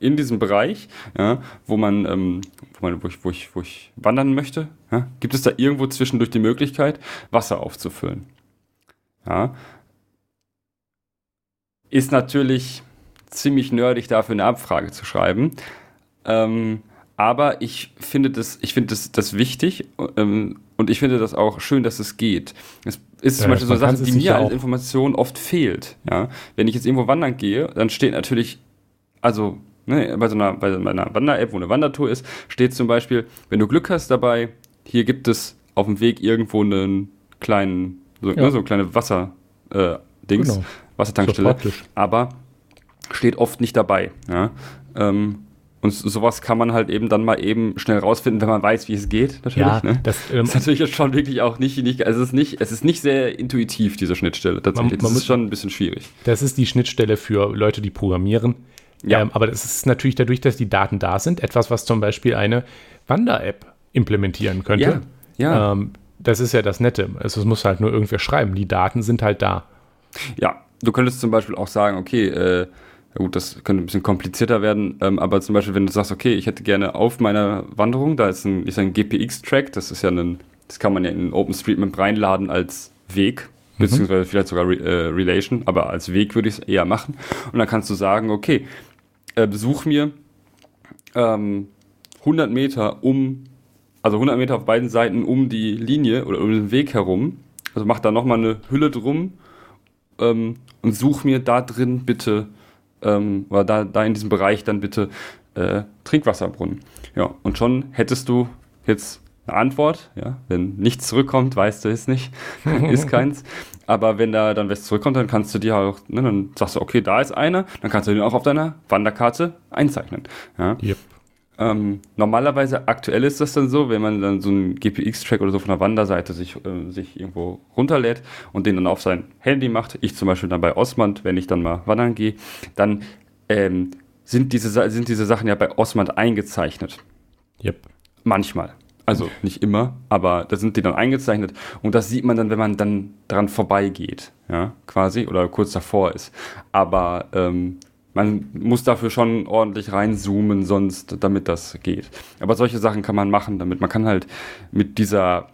in diesem Bereich, ja, wo man, ähm, wo man, wo ich, wo ich, wo ich wandern möchte, ja, gibt es da irgendwo zwischendurch die Möglichkeit, Wasser aufzufüllen? Ja. Ist natürlich ziemlich nerdig, dafür eine Abfrage zu schreiben. Ähm, aber ich finde das, ich finde das, das wichtig ähm, und ich finde das auch schön, dass es geht. Es ist ja, zum Beispiel so eine Sache, die mir als Information oft fehlt. Ja? Wenn ich jetzt irgendwo wandern gehe, dann steht natürlich, also ne, bei so einer, bei einer Wander-App, wo eine Wandertour ist, steht zum Beispiel, wenn du Glück hast dabei, hier gibt es auf dem Weg irgendwo einen kleinen, so, ja. ne, so kleine Wasser, äh, Dings, genau. Wassertankstelle. Aber steht oft nicht dabei. Ja? Ähm, und sowas kann man halt eben dann mal eben schnell rausfinden, wenn man weiß, wie es geht. Natürlich. Ja, ne? das ähm, ist natürlich schon wirklich auch nicht, nicht, also es ist nicht, es ist nicht sehr intuitiv diese Schnittstelle. Tatsächlich, man, man das ist schon ein bisschen schwierig. Das ist die Schnittstelle für Leute, die programmieren. Ja. Ähm, aber das ist natürlich dadurch, dass die Daten da sind, etwas, was zum Beispiel eine Wander-App implementieren könnte. Ja. ja. Ähm, das ist ja das Nette. Also es muss halt nur irgendwer schreiben. Die Daten sind halt da. Ja, du könntest zum Beispiel auch sagen, okay, äh, gut, das könnte ein bisschen komplizierter werden, ähm, aber zum Beispiel, wenn du sagst, okay, ich hätte gerne auf meiner Wanderung, da ist ein, ist ein GPX-Track, das ist ja ein, das kann man ja in OpenStreetMap reinladen als Weg, mhm. beziehungsweise vielleicht sogar Re äh, Relation, aber als Weg würde ich es eher machen. Und dann kannst du sagen, okay, äh, besuch mir ähm, 100 Meter um, also 100 Meter auf beiden Seiten um die Linie oder um den Weg herum, also mach da nochmal eine Hülle drum ähm, und such mir da drin bitte ähm, oder da, da in diesem Bereich dann bitte äh, Trinkwasserbrunnen. Ja, und schon hättest du jetzt eine Antwort, ja, wenn nichts zurückkommt, weißt du es nicht, ist keins. Aber wenn da dann was zurückkommt, dann kannst du dir auch, ne, dann sagst du, okay, da ist einer, dann kannst du den auch auf deiner Wanderkarte einzeichnen. Ja. Yep. Ähm, normalerweise, aktuell ist das dann so, wenn man dann so einen GPX-Track oder so von der Wanderseite sich, äh, sich irgendwo runterlädt und den dann auf sein Handy macht, ich zum Beispiel dann bei Osmand, wenn ich dann mal wandern gehe, dann ähm, sind, diese, sind diese Sachen ja bei Osmand eingezeichnet. Yep. Manchmal. Also nicht immer, aber da sind die dann eingezeichnet und das sieht man dann, wenn man dann dran vorbeigeht, ja, quasi, oder kurz davor ist. Aber ähm, man muss dafür schon ordentlich reinzoomen, sonst, damit das geht. Aber solche Sachen kann man machen, damit man kann halt mit dieser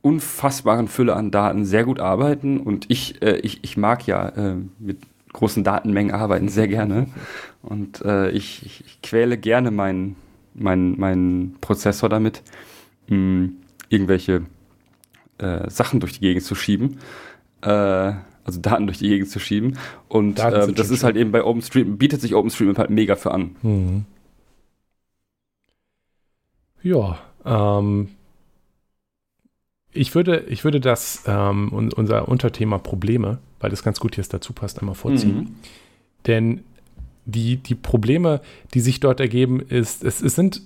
unfassbaren Fülle an Daten sehr gut arbeiten und ich, äh, ich, ich mag ja äh, mit großen Datenmengen arbeiten sehr gerne und äh, ich, ich, ich, quäle gerne meinen mein, mein Prozessor damit, mh, irgendwelche äh, Sachen durch die Gegend zu schieben. Äh, also Daten durch die Gegend zu schieben. Und ähm, das ist halt eben bei OpenStreetMap, bietet sich OpenStreetMap halt mega für an. Mhm. Ja, ähm, ich würde, ich würde das, ähm, unser Unterthema Probleme, weil das ganz gut jetzt dazu passt, einmal vorziehen. Mhm. Denn die, die Probleme, die sich dort ergeben, ist, es, es sind,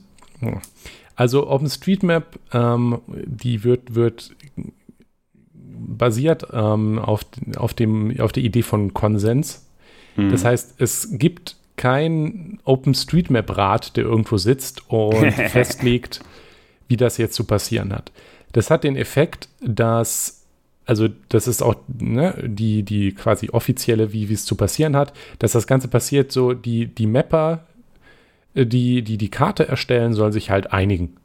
also OpenStreetMap, ähm, die wird, wird basiert ähm, auf, auf, dem, auf der Idee von Konsens. Mhm. Das heißt, es gibt kein OpenStreetMap-Rat, der irgendwo sitzt und festlegt, wie das jetzt zu passieren hat. Das hat den Effekt, dass, also das ist auch ne, die, die quasi offizielle, wie, es zu passieren hat, dass das Ganze passiert, so die, die Mapper, äh, die, die die Karte erstellen, sollen sich halt einigen.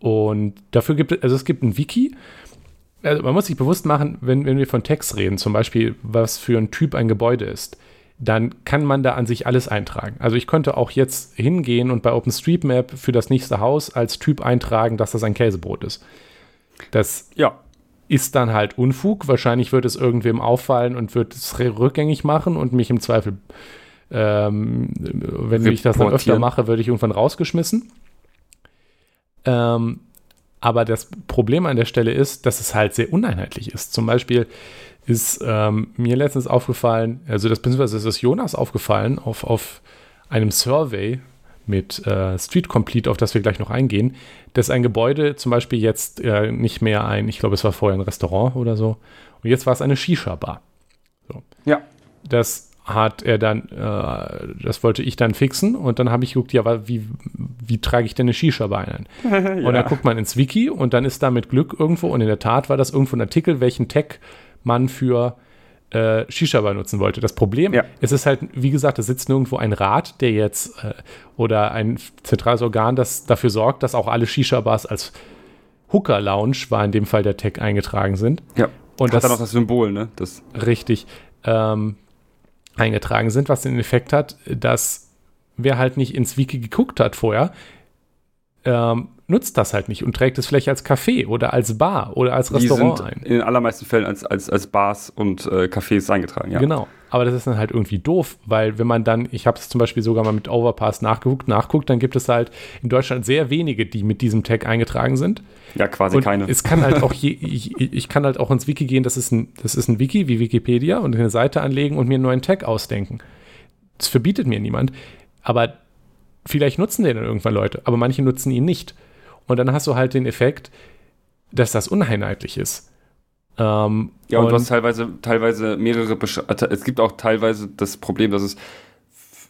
Und dafür gibt es, also es gibt ein Wiki also man muss sich bewusst machen, wenn, wenn wir von Text reden, zum Beispiel, was für ein Typ ein Gebäude ist, dann kann man da an sich alles eintragen. Also ich könnte auch jetzt hingehen und bei OpenStreetMap für das nächste Haus als Typ eintragen, dass das ein Käsebrot ist. Das ja. Ist dann halt Unfug. Wahrscheinlich wird es irgendwem auffallen und wird es rückgängig machen und mich im Zweifel, ähm, wenn ich das dann öfter mache, würde ich irgendwann rausgeschmissen. Ähm, aber das Problem an der Stelle ist, dass es halt sehr uneinheitlich ist. Zum Beispiel ist ähm, mir letztens aufgefallen, also das beziehungsweise ist es Jonas aufgefallen auf, auf einem Survey mit äh, Street Complete, auf das wir gleich noch eingehen, dass ein Gebäude zum Beispiel jetzt äh, nicht mehr ein, ich glaube, es war vorher ein Restaurant oder so, und jetzt war es eine Shisha-Bar. So. Ja. Das hat er dann, äh, das wollte ich dann fixen und dann habe ich geguckt, ja, wie, wie trage ich denn eine Shisha-Bar ein? ja. Und dann guckt man ins Wiki und dann ist da mit Glück irgendwo, und in der Tat war das irgendwo ein Artikel, welchen Tag man für äh, Shisha-Bar nutzen wollte. Das Problem, ja. es ist halt, wie gesagt, es sitzt nirgendwo ein Rat, der jetzt äh, oder ein zentrales Organ, das dafür sorgt, dass auch alle Shisha-Bars als Hooker-Lounge, war in dem Fall der Tag, eingetragen sind. Ja. Und Hat das, dann auch das Symbol, ne? Das richtig. Ähm, eingetragen sind, was den Effekt hat, dass wer halt nicht ins Wiki geguckt hat vorher, ähm, nutzt das halt nicht und trägt es vielleicht als Café oder als Bar oder als Restaurant die sind ein. In den allermeisten Fällen als, als, als Bars und äh, Cafés eingetragen, ja. Genau. Aber das ist dann halt irgendwie doof, weil wenn man dann, ich habe es zum Beispiel sogar mal mit Overpass nachgeguckt, nachguckt, dann gibt es halt in Deutschland sehr wenige, die mit diesem Tag eingetragen sind. Ja, quasi Und keine. es kann halt auch je, ich, ich kann halt auch ins Wiki gehen, das ist ein, das ist ein Wiki wie Wikipedia und eine Seite anlegen und mir einen neuen Tag ausdenken. Das verbietet mir niemand. Aber vielleicht nutzen den dann irgendwann Leute, aber manche nutzen ihn nicht. Und dann hast du halt den Effekt, dass das uneinheitlich ist. Ähm, Ja, und, du hast teilweise, teilweise mehrere, Besch äh, es gibt auch teilweise das Problem, dass es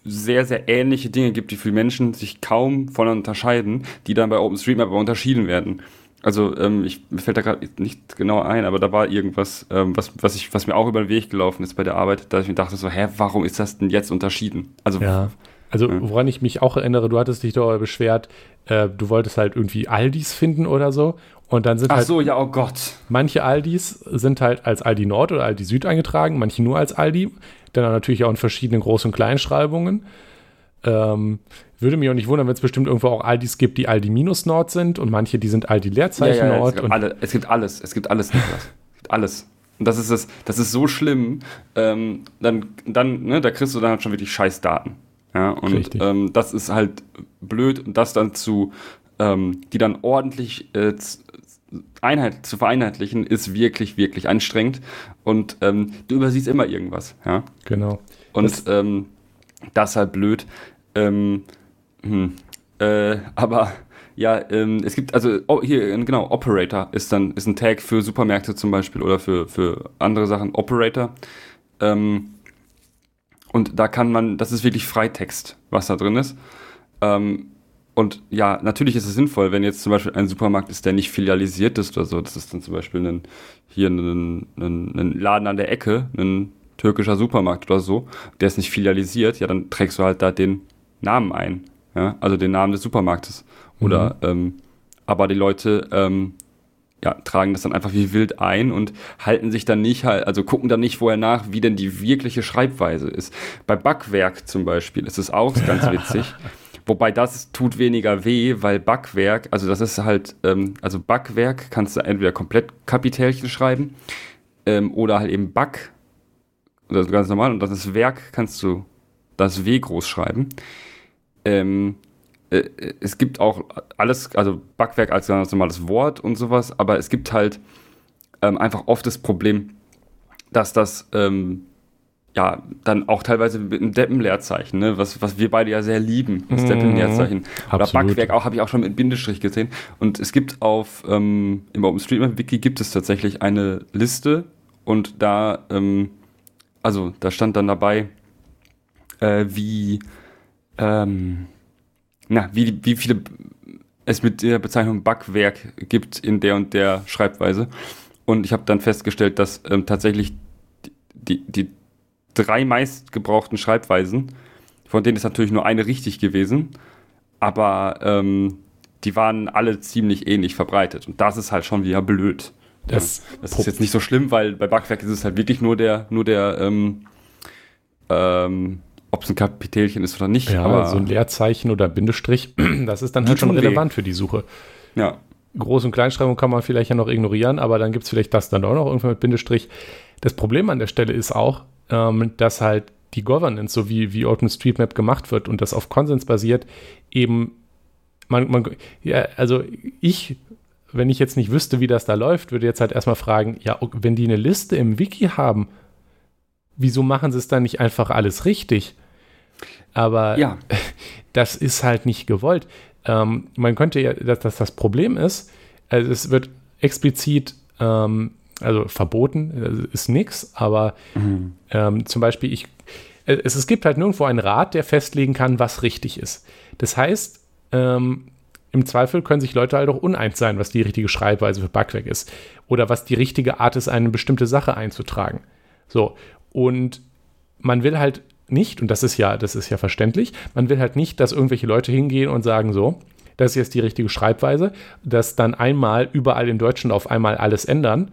sehr, sehr ähnliche Dinge gibt, die für Menschen sich kaum voneinander unterscheiden, die dann bei OpenStreetMap aber unterschieden werden. Also ähm, ich, mir fällt da gerade nicht genau ein, aber da war irgendwas, ähm, was, was, ich, was mir auch über den Weg gelaufen ist bei der Arbeit, dass ich mir dachte so, hä, warum ist das denn jetzt unterschieden? Also Ja. Also, Ja. woran ich mich auch erinnere, du hattest dich darüber beschwert, äh, du wolltest halt irgendwie Aldis finden oder so. Und dann sind Ach halt so, ja, oh Gott. manche Aldis sind halt als Aldi Nord oder Aldi Süd eingetragen, manche nur als Aldi. Dann natürlich auch in verschiedenen Groß- und Kleinschreibungen. Ähm, würde mich auch nicht wundern, wenn es bestimmt irgendwo auch Aldis gibt, die Aldi minus Nord sind und manche, die sind Aldi Leerzeichen ja, ja, es, Nord. gibt und alle, es gibt alles, es gibt alles, Niklas. Es gibt alles. Und das ist das, das ist so schlimm. Ähm, dann, dann, ne, da kriegst du dann halt schon wirklich scheiß Daten. Ja, und ähm, das ist halt blöd und das dann zu, ähm, die dann ordentlich äh, Einheit, zu vereinheitlichen, ist wirklich, wirklich anstrengend. Und ähm, du übersiehst immer irgendwas, ja. genau. Und Das- ähm, das ist halt blöd. Ähm, hm, äh, aber ja, ähm, es gibt, also oh, hier, genau, Operator ist dann ist ein Tag für Supermärkte zum Beispiel oder für, für andere Sachen. Operator. Ähm, und da kann man, das ist wirklich Freitext, was da drin ist. Ähm, und ja, natürlich ist es sinnvoll, wenn jetzt zum Beispiel ein Supermarkt ist, der nicht filialisiert ist oder so. Das ist dann zum Beispiel ein, hier ein, ein, ein Laden an der Ecke, ein türkischer Supermarkt oder so, der ist nicht filialisiert, ja, dann trägst du halt da den Namen ein. Ja, also den Namen des Supermarktes. Oder, ähm, aber die Leute, ähm, ja, tragen das dann einfach wie wild ein und halten sich dann nicht halt, also gucken dann nicht vorher nach, wie denn die wirkliche Schreibweise ist. Bei Backwerk zum Beispiel ist es auch ganz witzig. Wobei das tut weniger weh, weil Backwerk, also das ist halt, ähm, also Backwerk kannst du entweder komplett Kapitälchen schreiben ähm, oder halt eben Back, das ist ganz normal, und das ist Werk, kannst du das W groß schreiben. Ähm, äh, es gibt auch alles, also Backwerk als ganz normales Wort und sowas, aber es gibt halt ähm, einfach oft das Problem, dass das ähm, ja dann auch teilweise mit einem Deppenleerzeichen, ne, was, was wir beide ja sehr lieben, das Mhm. Deppenleerzeichen. Oder Absolut. Backwerk auch, habe ich auch schon mit Bindestrich gesehen. Und es gibt auf, ähm, im OpenStreetMap-Wiki gibt es tatsächlich eine Liste und da, ähm, also da stand dann dabei, äh, wie, ähm, na, wie, wie viele es mit der Bezeichnung Backwerk gibt in der und der Schreibweise. Und ich habe dann festgestellt, dass ähm, tatsächlich die, die drei meistgebrauchten Schreibweisen, von denen ist natürlich nur eine richtig gewesen, aber ähm, die waren alle ziemlich ähnlich verbreitet. Und das ist halt schon wieder blöd. Das, Ja, das ist jetzt nicht so schlimm, weil bei Backwerk ist es halt wirklich nur der, nur der, ähm, ähm, ob es ein Kapitelchen ist oder nicht. ja, aber so ein Leerzeichen oder Bindestrich, das ist dann halt schon tun weh. relevant für die Suche. ja, Groß- und Kleinschreibung kann man vielleicht ja noch ignorieren, aber dann gibt es vielleicht das dann auch noch irgendwann mit Bindestrich. Das Problem an der Stelle ist auch, ähm, dass halt die Governance, so wie, wie OpenStreetMap gemacht wird und das auf Konsens basiert, eben man, man ja, also ich, wenn ich jetzt nicht wüsste, wie das da läuft, würde jetzt halt erstmal fragen, ja, wenn die eine Liste im Wiki haben, wieso machen sie es dann nicht einfach alles richtig? Aber ja, das ist halt nicht gewollt. Ähm, man könnte ja, dass das, das Problem ist, also es wird explizit, ähm, also verboten, ist nichts, aber ähm, zum Beispiel, ich, äh, es, es gibt halt nirgendwo einen Rat, der festlegen kann, was richtig ist. Das heißt, ähm, im Zweifel können sich Leute halt auch uneins sein, was die richtige Schreibweise für Backwerk ist. Oder was die richtige Art ist, eine bestimmte Sache einzutragen. So. Und man will halt nicht, und das ist ja, das ist ja verständlich, man will halt nicht, dass irgendwelche Leute hingehen und sagen so, das ist jetzt die richtige Schreibweise, dass dann einmal überall in Deutschland auf einmal alles ändern.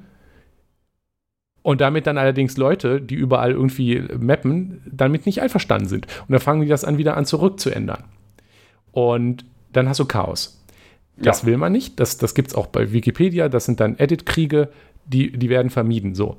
Und damit dann allerdings Leute, die überall irgendwie mappen, damit nicht einverstanden sind. Und dann fangen die das an, wieder an zurückzuändern. Und dann hast du Chaos. Das ja. will man nicht. Das, das gibt es auch bei Wikipedia. Das sind dann Edit-Kriege, die, die werden vermieden. So.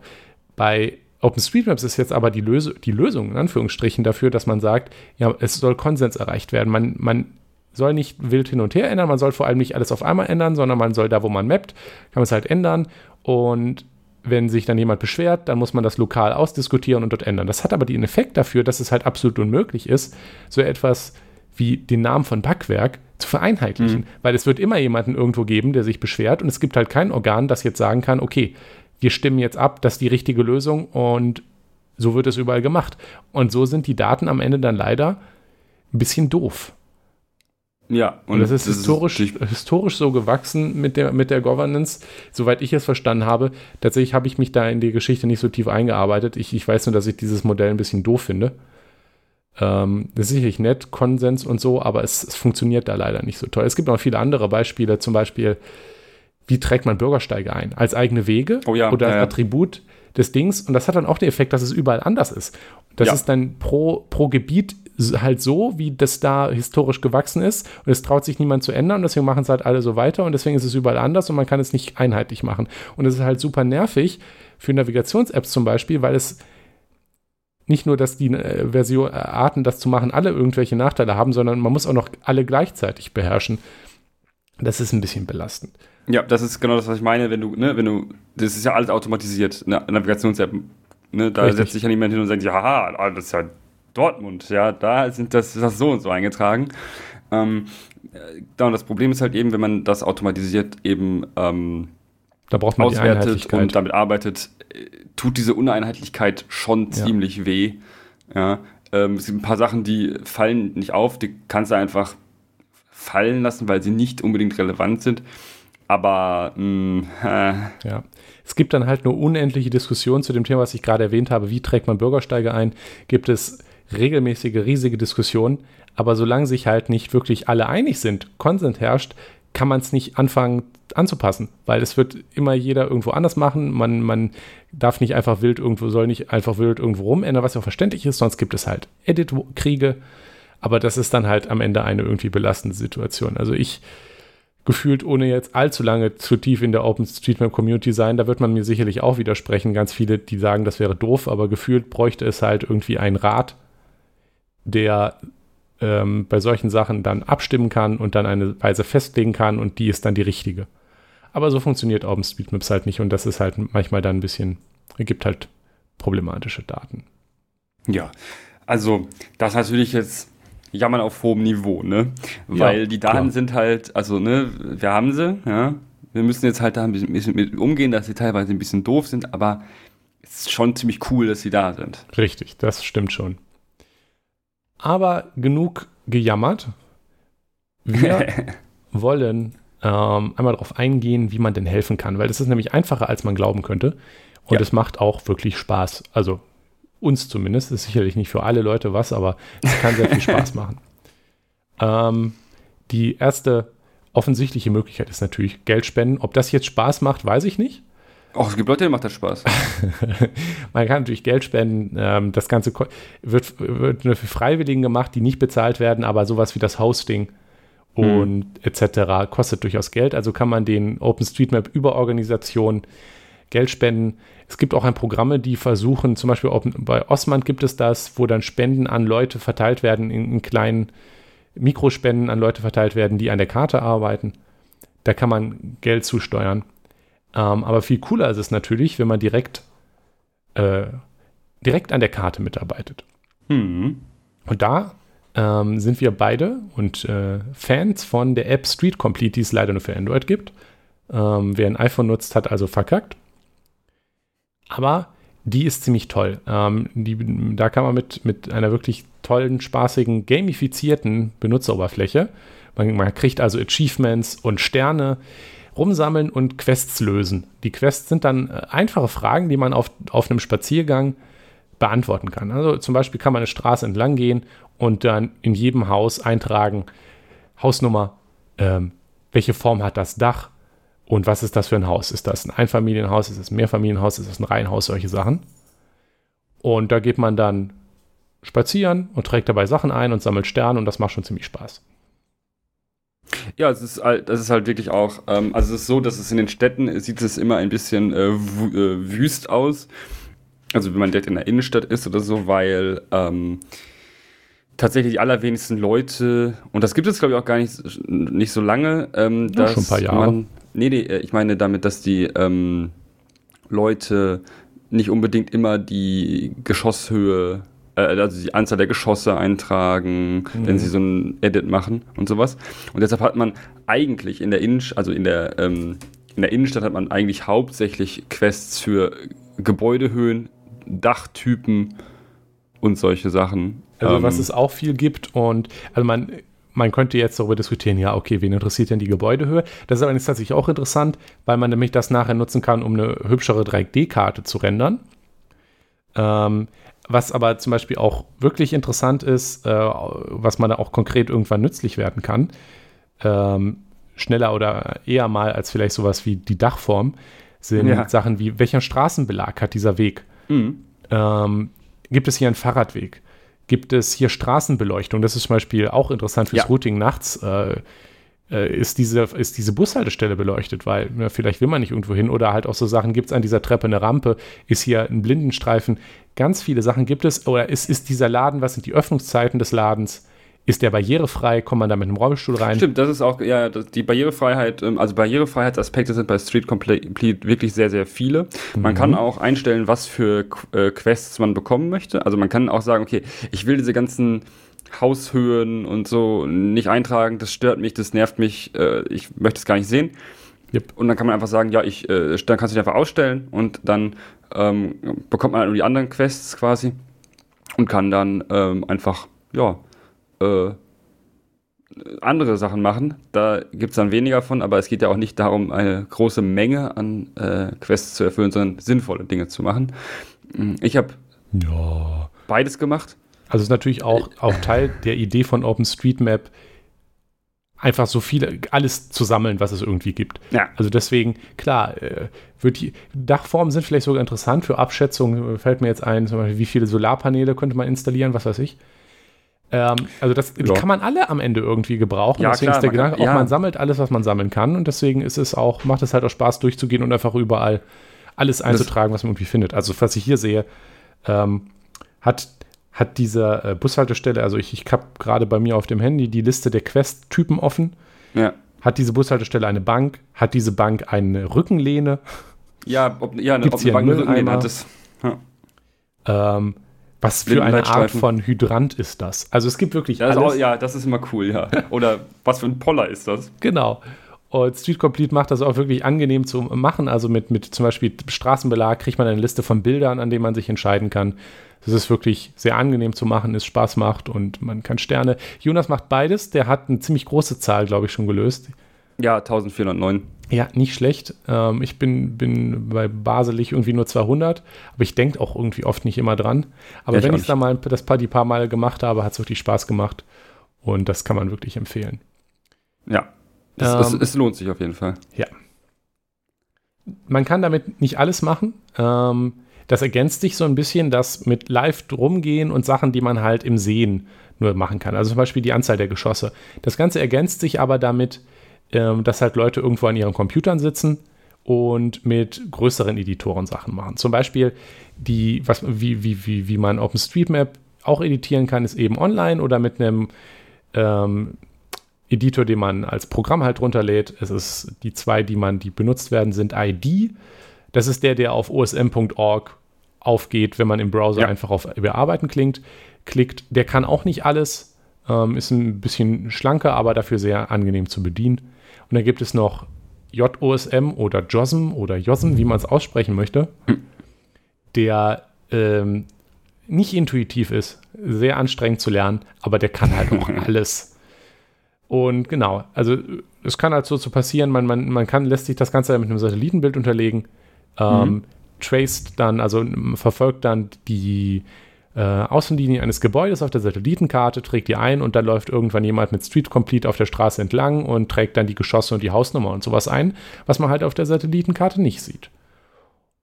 Bei OpenStreetMaps ist jetzt aber die, Löse, die Lösung, in Anführungsstrichen, dafür, dass man sagt, ja, es soll Konsens erreicht werden. Man, man soll nicht wild hin und her ändern, man soll vor allem nicht alles auf einmal ändern, sondern man soll da, wo man mappt, kann man es halt ändern. Und wenn sich dann jemand beschwert, dann muss man das lokal ausdiskutieren und dort ändern. Das hat aber den Effekt dafür, dass es halt absolut unmöglich ist, so etwas wie den Namen von Backwerk zu vereinheitlichen, mhm. weil es wird immer jemanden irgendwo geben, der sich beschwert und es gibt halt kein Organ, das jetzt sagen kann, okay, wir stimmen jetzt ab, das ist die richtige Lösung und so wird es überall gemacht. Und so sind die Daten am Ende dann leider ein bisschen doof. Ja, und, und das ist das historisch, ist historisch so gewachsen mit der, mit der Governance, soweit ich es verstanden habe. Tatsächlich habe ich mich da in die Geschichte nicht so tief eingearbeitet. Ich, ich weiß nur, dass ich dieses Modell ein bisschen doof finde. Ähm, das ist sicherlich nett, Konsens und so, aber es, es, funktioniert da leider nicht so toll. Es gibt noch viele andere Beispiele, zum Beispiel, wie trägt man Bürgersteige ein? Als eigene Wege oh ja, oder als ja, Attribut des Dings. Und das hat dann auch den Effekt, dass es überall anders ist. Das ja. ist dann pro, pro Gebiet halt so, wie das da historisch gewachsen ist. Und es traut sich niemand zu ändern. Und deswegen machen es halt alle so weiter. Und deswegen ist es überall anders und man kann es nicht einheitlich machen. Und es ist halt super nervig für Navigations-Apps zum Beispiel, weil es nicht nur, dass die äh, Version, äh, Arten, das zu machen, alle irgendwelche Nachteile haben, sondern man muss auch noch alle gleichzeitig beherrschen. Das ist ein bisschen belastend. Ja, das ist genau das, was ich meine, wenn du, ne, wenn du, das ist ja alles automatisiert, eine Navigations-App. Ne, da Richtig. setzt sich ja niemand hin und sagt, ja, ah, das ist ja Dortmund, ja, da sind das, ist das so und so eingetragen. Ähm, da und das Problem ist halt eben, wenn man das automatisiert eben ähm, da braucht man auswertet und damit arbeitet, äh, tut diese Uneinheitlichkeit schon ziemlich ja. weh. Ja, ähm, es gibt ein paar Sachen, die fallen nicht auf, die kannst du einfach fallen lassen, weil sie nicht unbedingt relevant sind. Aber mh, mm, äh. ja. Es gibt dann halt nur unendliche Diskussionen zu dem Thema, was ich gerade erwähnt habe. Wie trägt man Bürgersteige ein? Gibt es regelmäßige, riesige Diskussionen. Aber solange sich halt nicht wirklich alle einig sind, Konsens herrscht, kann man es nicht anfangen anzupassen, weil es wird immer jeder irgendwo anders machen. Man, man darf nicht einfach wild irgendwo, soll nicht einfach wild irgendwo rumändern, was ja auch verständlich ist, sonst gibt es halt Edit-Kriege. Aber das ist dann halt am Ende eine irgendwie belastende Situation. Also ich gefühlt, ohne jetzt allzu lange zu tief in der OpenStreetMap-Community sein, da wird man mir sicherlich auch widersprechen. Ganz viele, die sagen, das wäre doof, aber gefühlt bräuchte es halt irgendwie einen Rat, der ähm, bei solchen Sachen dann abstimmen kann und dann eine Weise festlegen kann und die ist dann die richtige. Aber so funktioniert OpenStreetMaps halt nicht und das ist halt manchmal dann ein bisschen, gibt halt problematische Daten. Ja, also das natürlich jetzt Jammern auf hohem Niveau, ne? Weil ja, die Daten klar. sind halt, also, ne, wir haben sie, ja. Wir müssen jetzt halt da ein bisschen mit umgehen, dass sie teilweise ein bisschen doof sind, aber es ist schon ziemlich cool, dass sie da sind. Richtig, das stimmt schon. Aber genug gejammert. Wir wollen ähm, einmal darauf eingehen, wie man denn helfen kann, weil das ist nämlich einfacher, als man glauben könnte. Und ja. es macht auch wirklich Spaß. Also uns zumindest, ist sicherlich nicht für alle Leute was, aber es kann sehr viel Spaß machen. Ähm, die erste offensichtliche Möglichkeit ist natürlich Geld spenden. Ob das jetzt Spaß macht, weiß ich nicht. Auch es gibt Leute, denen macht das Spaß. Man kann natürlich Geld spenden. Ähm, das Ganze wird, wird nur für Freiwilligen gemacht, die nicht bezahlt werden, aber sowas wie das Hosting und hm. etc. kostet durchaus Geld. Also kann man den OpenStreetMap über Organisation Geld spenden. Es gibt auch ein Programme, die versuchen, zum Beispiel bei Osman gibt es das, wo dann Spenden an Leute verteilt werden, in, in kleinen Mikrospenden an Leute verteilt werden, die an der Karte arbeiten. Da kann man Geld zusteuern. Ähm, aber viel cooler ist es natürlich, wenn man direkt, äh, direkt an der Karte mitarbeitet. Mhm. Und da ähm, sind wir beide und äh, Fans von der App Street Complete, die es leider nur für Android gibt. Ähm, wer ein iPhone nutzt, hat also verkackt. Aber die ist ziemlich toll. Ähm, die, da kann man mit, mit einer wirklich tollen, spaßigen, gamifizierten Benutzeroberfläche, man, man kriegt also Achievements und Sterne, rumsammeln und Quests lösen. Die Quests sind dann äh, einfache Fragen, die man auf, auf einem Spaziergang beantworten kann. Also zum Beispiel kann man eine Straße entlang gehen und dann in jedem Haus eintragen, Hausnummer, ähm, welche Form hat das Dach und was ist das für ein Haus? Ist das ein Einfamilienhaus, ist das ein Mehrfamilienhaus, ist das ein Reihenhaus, solche Sachen. Und da geht man dann spazieren und trägt dabei Sachen ein und sammelt Sterne und das macht schon ziemlich Spaß. Ja, es ist halt, das ist halt wirklich auch, ähm, also es ist so, dass es in den Städten sieht es immer ein bisschen äh, äh, wüst aus. Also wenn man direkt in der Innenstadt ist oder so, weil ähm, tatsächlich die allerwenigsten Leute, und das gibt es glaube ich auch gar nicht, nicht so lange, ähm, Ja, dass schon ein paar Jahre. man, nee, nee, äh, ich meine damit, dass die ähm, Leute nicht unbedingt immer die Geschosshöhe, äh, also die Anzahl der Geschosse eintragen, wenn sie so ein Edit machen und sowas. Und deshalb hat man eigentlich in der Innenstadt, also in der, ähm, in der Innenstadt hat man eigentlich hauptsächlich Quests für Gebäudehöhen, Dachtypen und solche Sachen. Also Ähm, was es auch viel gibt und also man, man könnte jetzt darüber diskutieren, ja, okay, wen interessiert denn die Gebäudehöhe? Das ist aber jetzt tatsächlich auch interessant, weil man nämlich das nachher nutzen kann, um eine hübschere 3D-Karte zu rendern. Ähm, was aber zum Beispiel auch wirklich interessant ist, äh, was man da auch konkret irgendwann nützlich werden kann, ähm, schneller oder eher mal als vielleicht sowas wie die Dachform, sind Ja. Sachen wie, welcher Straßenbelag hat dieser Weg? mhm. Ähm, gibt es hier einen Fahrradweg? Gibt es hier Straßenbeleuchtung? Das ist zum Beispiel auch interessant fürs Ja. Routing nachts. Äh, äh, ist, diese, ist diese Bushaltestelle beleuchtet? Weil na, vielleicht will man nicht irgendwo hin. Oder halt auch so Sachen, gibt es an dieser Treppe eine Rampe? Ist hier ein Blindenstreifen? Ganz viele Sachen gibt es. Oder ist, ist dieser Laden, was sind die Öffnungszeiten des Ladens? Ist der barrierefrei? Kommt man da mit einem Rollstuhl rein? Stimmt, das ist auch, ja, die Barrierefreiheit, ähm, also Barrierefreiheitsaspekte sind bei Street Complete wirklich sehr, sehr viele. Man kann auch einstellen, was für äh, Quests man bekommen möchte. Also man kann auch sagen, okay, ich will diese ganzen Haushöhen und so nicht eintragen, das stört mich, das nervt mich, äh, ich möchte es gar nicht sehen. Yep. Und dann kann man einfach sagen, ja, ich, äh, dann kannst du dich einfach ausstellen und dann ähm, bekommt man halt nur die anderen Quests quasi und kann dann ähm, einfach, ja, äh, andere Sachen machen. Da gibt es dann weniger von, aber es geht ja auch nicht darum, eine große Menge an äh, Quests zu erfüllen, sondern sinnvolle Dinge zu machen. Mm, Ich habe Ja. beides gemacht. Also ist natürlich auch, auch Teil der Idee von OpenStreetMap, einfach so viel, alles zu sammeln, was es irgendwie gibt. Ja. Also deswegen, klar, äh, wird die Dachformen sind vielleicht sogar interessant für Abschätzung. Fällt mir jetzt ein, zum Beispiel, wie viele Solarpaneele könnte man installieren, was weiß ich. Ähm, also das Ja. kann man alle am Ende irgendwie gebrauchen. Ja, deswegen klar, ist der man kann- Gedanke, auch ja. man sammelt alles, was man sammeln kann. Und deswegen ist es auch, macht es halt auch Spaß durchzugehen und einfach überall alles einzutragen, was man irgendwie findet. Also was ich hier sehe, ähm, hat, hat diese äh, Bushaltestelle, also ich, ich habe gerade bei mir auf dem Handy die Liste der Quest-Typen offen. Ja. Hat diese Bushaltestelle eine Bank? Hat diese Bank eine Rückenlehne? Ja, ob, ja, ob eine Bank eine Rückenlehne hat, das. Ja. Ähm, was für eine Art von Hydrant ist das? Also es gibt wirklich alles. auch, ja, das ist immer cool, ja. Oder was für ein Poller ist das? Genau. Und Street Complete macht das auch wirklich angenehm zu machen. Also mit, mit zum Beispiel Straßenbelag kriegt man eine Liste von Bildern, an denen man sich entscheiden kann. Das ist wirklich sehr angenehm zu machen, es Spaß macht und man kann Sterne. Jonas macht beides. Der hat eine ziemlich große Zahl, glaube ich, schon gelöst. Ja, 1409. Ja, nicht schlecht. Ähm, ich bin, bin bei Baselig irgendwie nur 200, aber ich denke auch irgendwie oft nicht immer dran. Aber Ja, wenn ich es dann mal das paar, die paar Mal gemacht habe, hat es wirklich Spaß gemacht. Und das kann man wirklich empfehlen. Ja. Es, es, Ähm, es lohnt sich auf jeden Fall. Ja. Man kann damit nicht alles machen. Ähm, das ergänzt sich so ein bisschen, das mit live rumgehen und Sachen, die man halt im Sehen nur machen kann. Also zum Beispiel die Anzahl der Geschosse. Das Ganze ergänzt sich aber damit, ähm, dass halt Leute irgendwo an ihren Computern sitzen und mit größeren Editoren Sachen machen. Zum Beispiel die, was, wie, wie, wie, wie man OpenStreetMap auch editieren kann, ist eben online oder mit einem ähm, Editor, den man als Programm halt runterlädt. Es ist die zwei, die man, die benutzt werden, sind ID. Das ist der, der auf osm.org aufgeht, wenn man im Browser Ja. einfach auf Bearbeiten klingt, klickt. Der kann auch nicht alles, ähm, ist ein bisschen schlanker, aber dafür sehr angenehm zu bedienen. Und dann gibt es noch JOSM oder JOSM oder JOSM, wie man es aussprechen möchte, der ähm, nicht intuitiv ist, sehr anstrengend zu lernen, aber der kann halt auch alles. Und genau, also es kann halt so, so passieren, man, man, man kann, lässt sich das Ganze mit einem Satellitenbild unterlegen, ähm, traced dann, also verfolgt dann die äh, Außenlinie eines Gebäudes auf der Satellitenkarte, trägt die ein und dann läuft irgendwann jemand mit Street Complete auf der Straße entlang und trägt dann die Geschosse und die Hausnummer und sowas ein, was man halt auf der Satellitenkarte nicht sieht.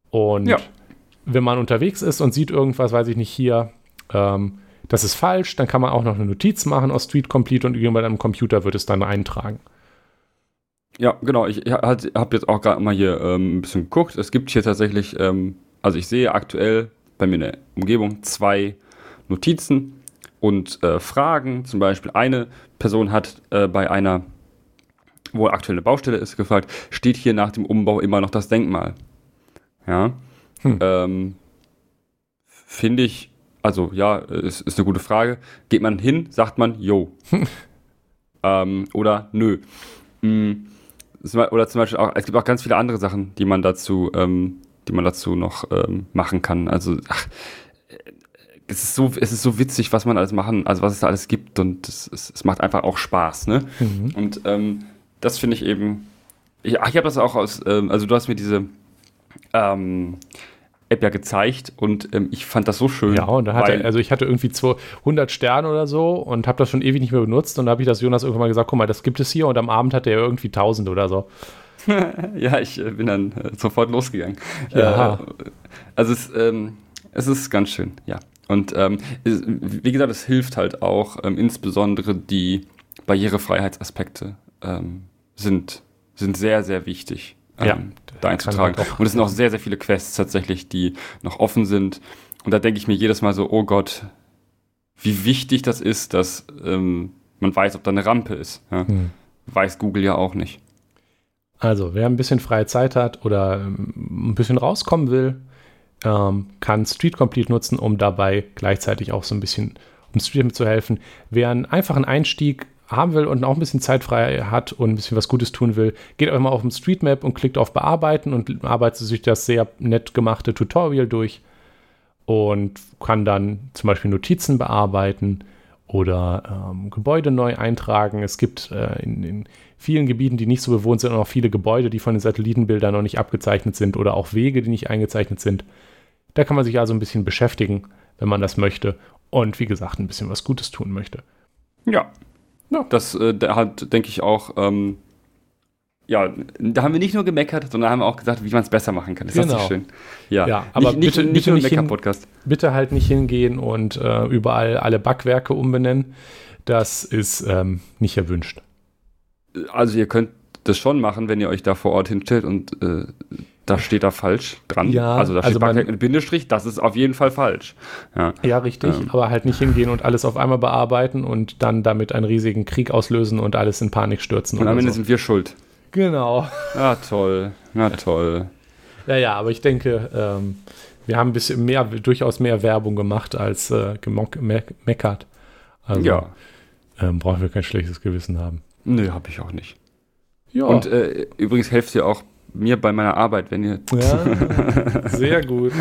Und Ja. wenn man unterwegs ist und sieht irgendwas, weiß ich nicht, hier, ähm, das ist falsch, dann kann man auch noch eine Notiz machen aus Street Complete und irgendwann am Computer wird es dann eintragen. Ja, genau. Ich, ich habe jetzt auch gerade mal hier ähm, ein bisschen geguckt. Es gibt hier tatsächlich, ähm, also ich sehe aktuell bei mir in der Umgebung zwei Notizen und äh, Fragen. Zum Beispiel eine Person hat äh, bei einer, wo aktuell eine Baustelle ist, gefragt, steht hier nach dem Umbau immer noch das Denkmal? Ja. Hm. Ähm, Finde ich, also ja, ist, ist eine gute Frage. Geht man hin, sagt man, yo. ähm, oder nö. Mhm. Oder zum Beispiel auch, es gibt auch ganz viele andere Sachen, die man dazu, ähm, die man dazu noch ähm, machen kann. Also, ach, es ist so, es ist so witzig, was man alles machen, also was es da alles gibt und es, es, es macht einfach auch Spaß, ne? Mhm. Und ähm, das finde ich eben. Ich, ach, ich habe das auch aus, ähm, also du hast mir diese ähm, App ja gezeigt und ähm, ich fand das so schön. Ja, und da hatte, also ich hatte irgendwie 200 Sterne oder so und habe das schon ewig nicht mehr benutzt und da habe ich das Jonas irgendwann mal gesagt, guck mal, das gibt es hier und am Abend hatte er irgendwie 1000 oder so. ja, ich äh, bin dann äh, sofort losgegangen. Ja. Äh, also es, ähm, es ist ganz schön, ja. Und ähm, wie gesagt, es hilft halt auch, ähm, insbesondere die Barrierefreiheitsaspekte ähm, sind, sind sehr, sehr wichtig. Ähm, ja, da einzutragen. Und es sind auch sehr, sehr viele Quests tatsächlich, die noch offen sind. Und da denke ich mir jedes Mal so, oh Gott, wie wichtig das ist, dass ähm, man weiß, ob da eine Rampe ist. Ja? Hm. Weiß Google ja auch nicht. Also, wer ein bisschen freie Zeit hat oder ähm, ein bisschen rauskommen will, ähm, kann Street Complete nutzen, um dabei gleichzeitig auch so ein bisschen um Street zu helfen. Wer einen einfachen Einstieg haben will und auch ein bisschen Zeit frei hat und ein bisschen was Gutes tun will, geht einfach mal auf den Streetmap und klickt auf Bearbeiten und arbeitet sich das sehr nett gemachte Tutorial durch und kann dann zum Beispiel Notizen bearbeiten oder ähm, Gebäude neu eintragen. Es gibt äh, in, in, vielen Gebieten, die nicht so bewohnt sind, auch viele Gebäude, die von den Satellitenbildern noch nicht abgezeichnet sind oder auch Wege, die nicht eingezeichnet sind. Da kann man sich also ein bisschen beschäftigen, wenn man das möchte und wie gesagt ein bisschen was Gutes tun möchte. Ja, ja. Das äh, hat, denke ich, auch. Ähm, ja, da haben wir nicht nur gemeckert, sondern haben auch gesagt, wie man es besser machen kann. Ist genau. das so schön? Ja, ja aber nicht, bitte, nicht, nicht nur Mecker-Podcast. Bitte halt nicht hingehen und äh, überall alle Backwerke umbenennen. Das ist ähm, nicht erwünscht. Also ihr könnt das schon machen, wenn ihr euch da vor Ort hinstellt und äh, da steht da falsch dran. Ja, also da steht also mit Bindestrich, das ist auf jeden Fall falsch. Ja, ja richtig, ähm. aber halt nicht hingehen und alles auf einmal bearbeiten und dann damit einen riesigen Krieg auslösen und alles in Panik stürzen. Und am Ende so. sind wir schuld. Genau. Ah, toll. Na toll. Ja, ja, aber ich denke, ähm, wir haben ein bisschen mehr, durchaus mehr Werbung gemacht als äh, gemeckert. Also ja. ähm, brauchen wir kein schlechtes Gewissen haben. Nö, habe ich auch nicht. Ja. Und äh, übrigens helft ihr auch mir bei meiner Arbeit, wenn ihr. Ja, sehr gut.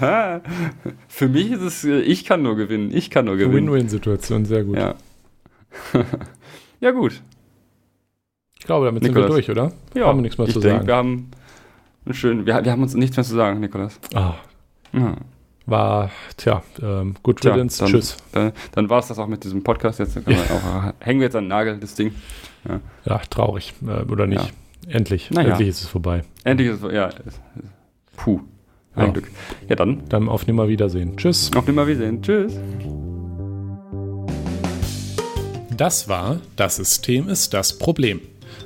Für mich ist es, äh, ich kann nur gewinnen. Ich kann nur gewinnen. Win-Win-Situation, sehr gut. Ja. ja, gut. Ich glaube, damit Nikolas. sind wir durch, oder? Ja, haben wir nichts mehr zu denk, sagen. Wir haben einen schönen, wir, wir, haben uns nichts mehr zu sagen, Nikolas. Ah. Ja. War, tja, ähm, gut tja, dann, Tschüss. Dann, dann war es das auch mit diesem Podcast. Jetzt ja. auch, hängen wir jetzt an den Nagel, das Ding. Ja, ja traurig. Äh, oder nicht? Ja. Endlich. Naja. Endlich ist es vorbei. Endlich ist es, ja. Puh. Ein ja. Glück. Ja, dann. Dann auf Nimmerwiedersehen. Tschüss. Auf Nimmerwiedersehen. Tschüss. Das war Das System ist das Problem.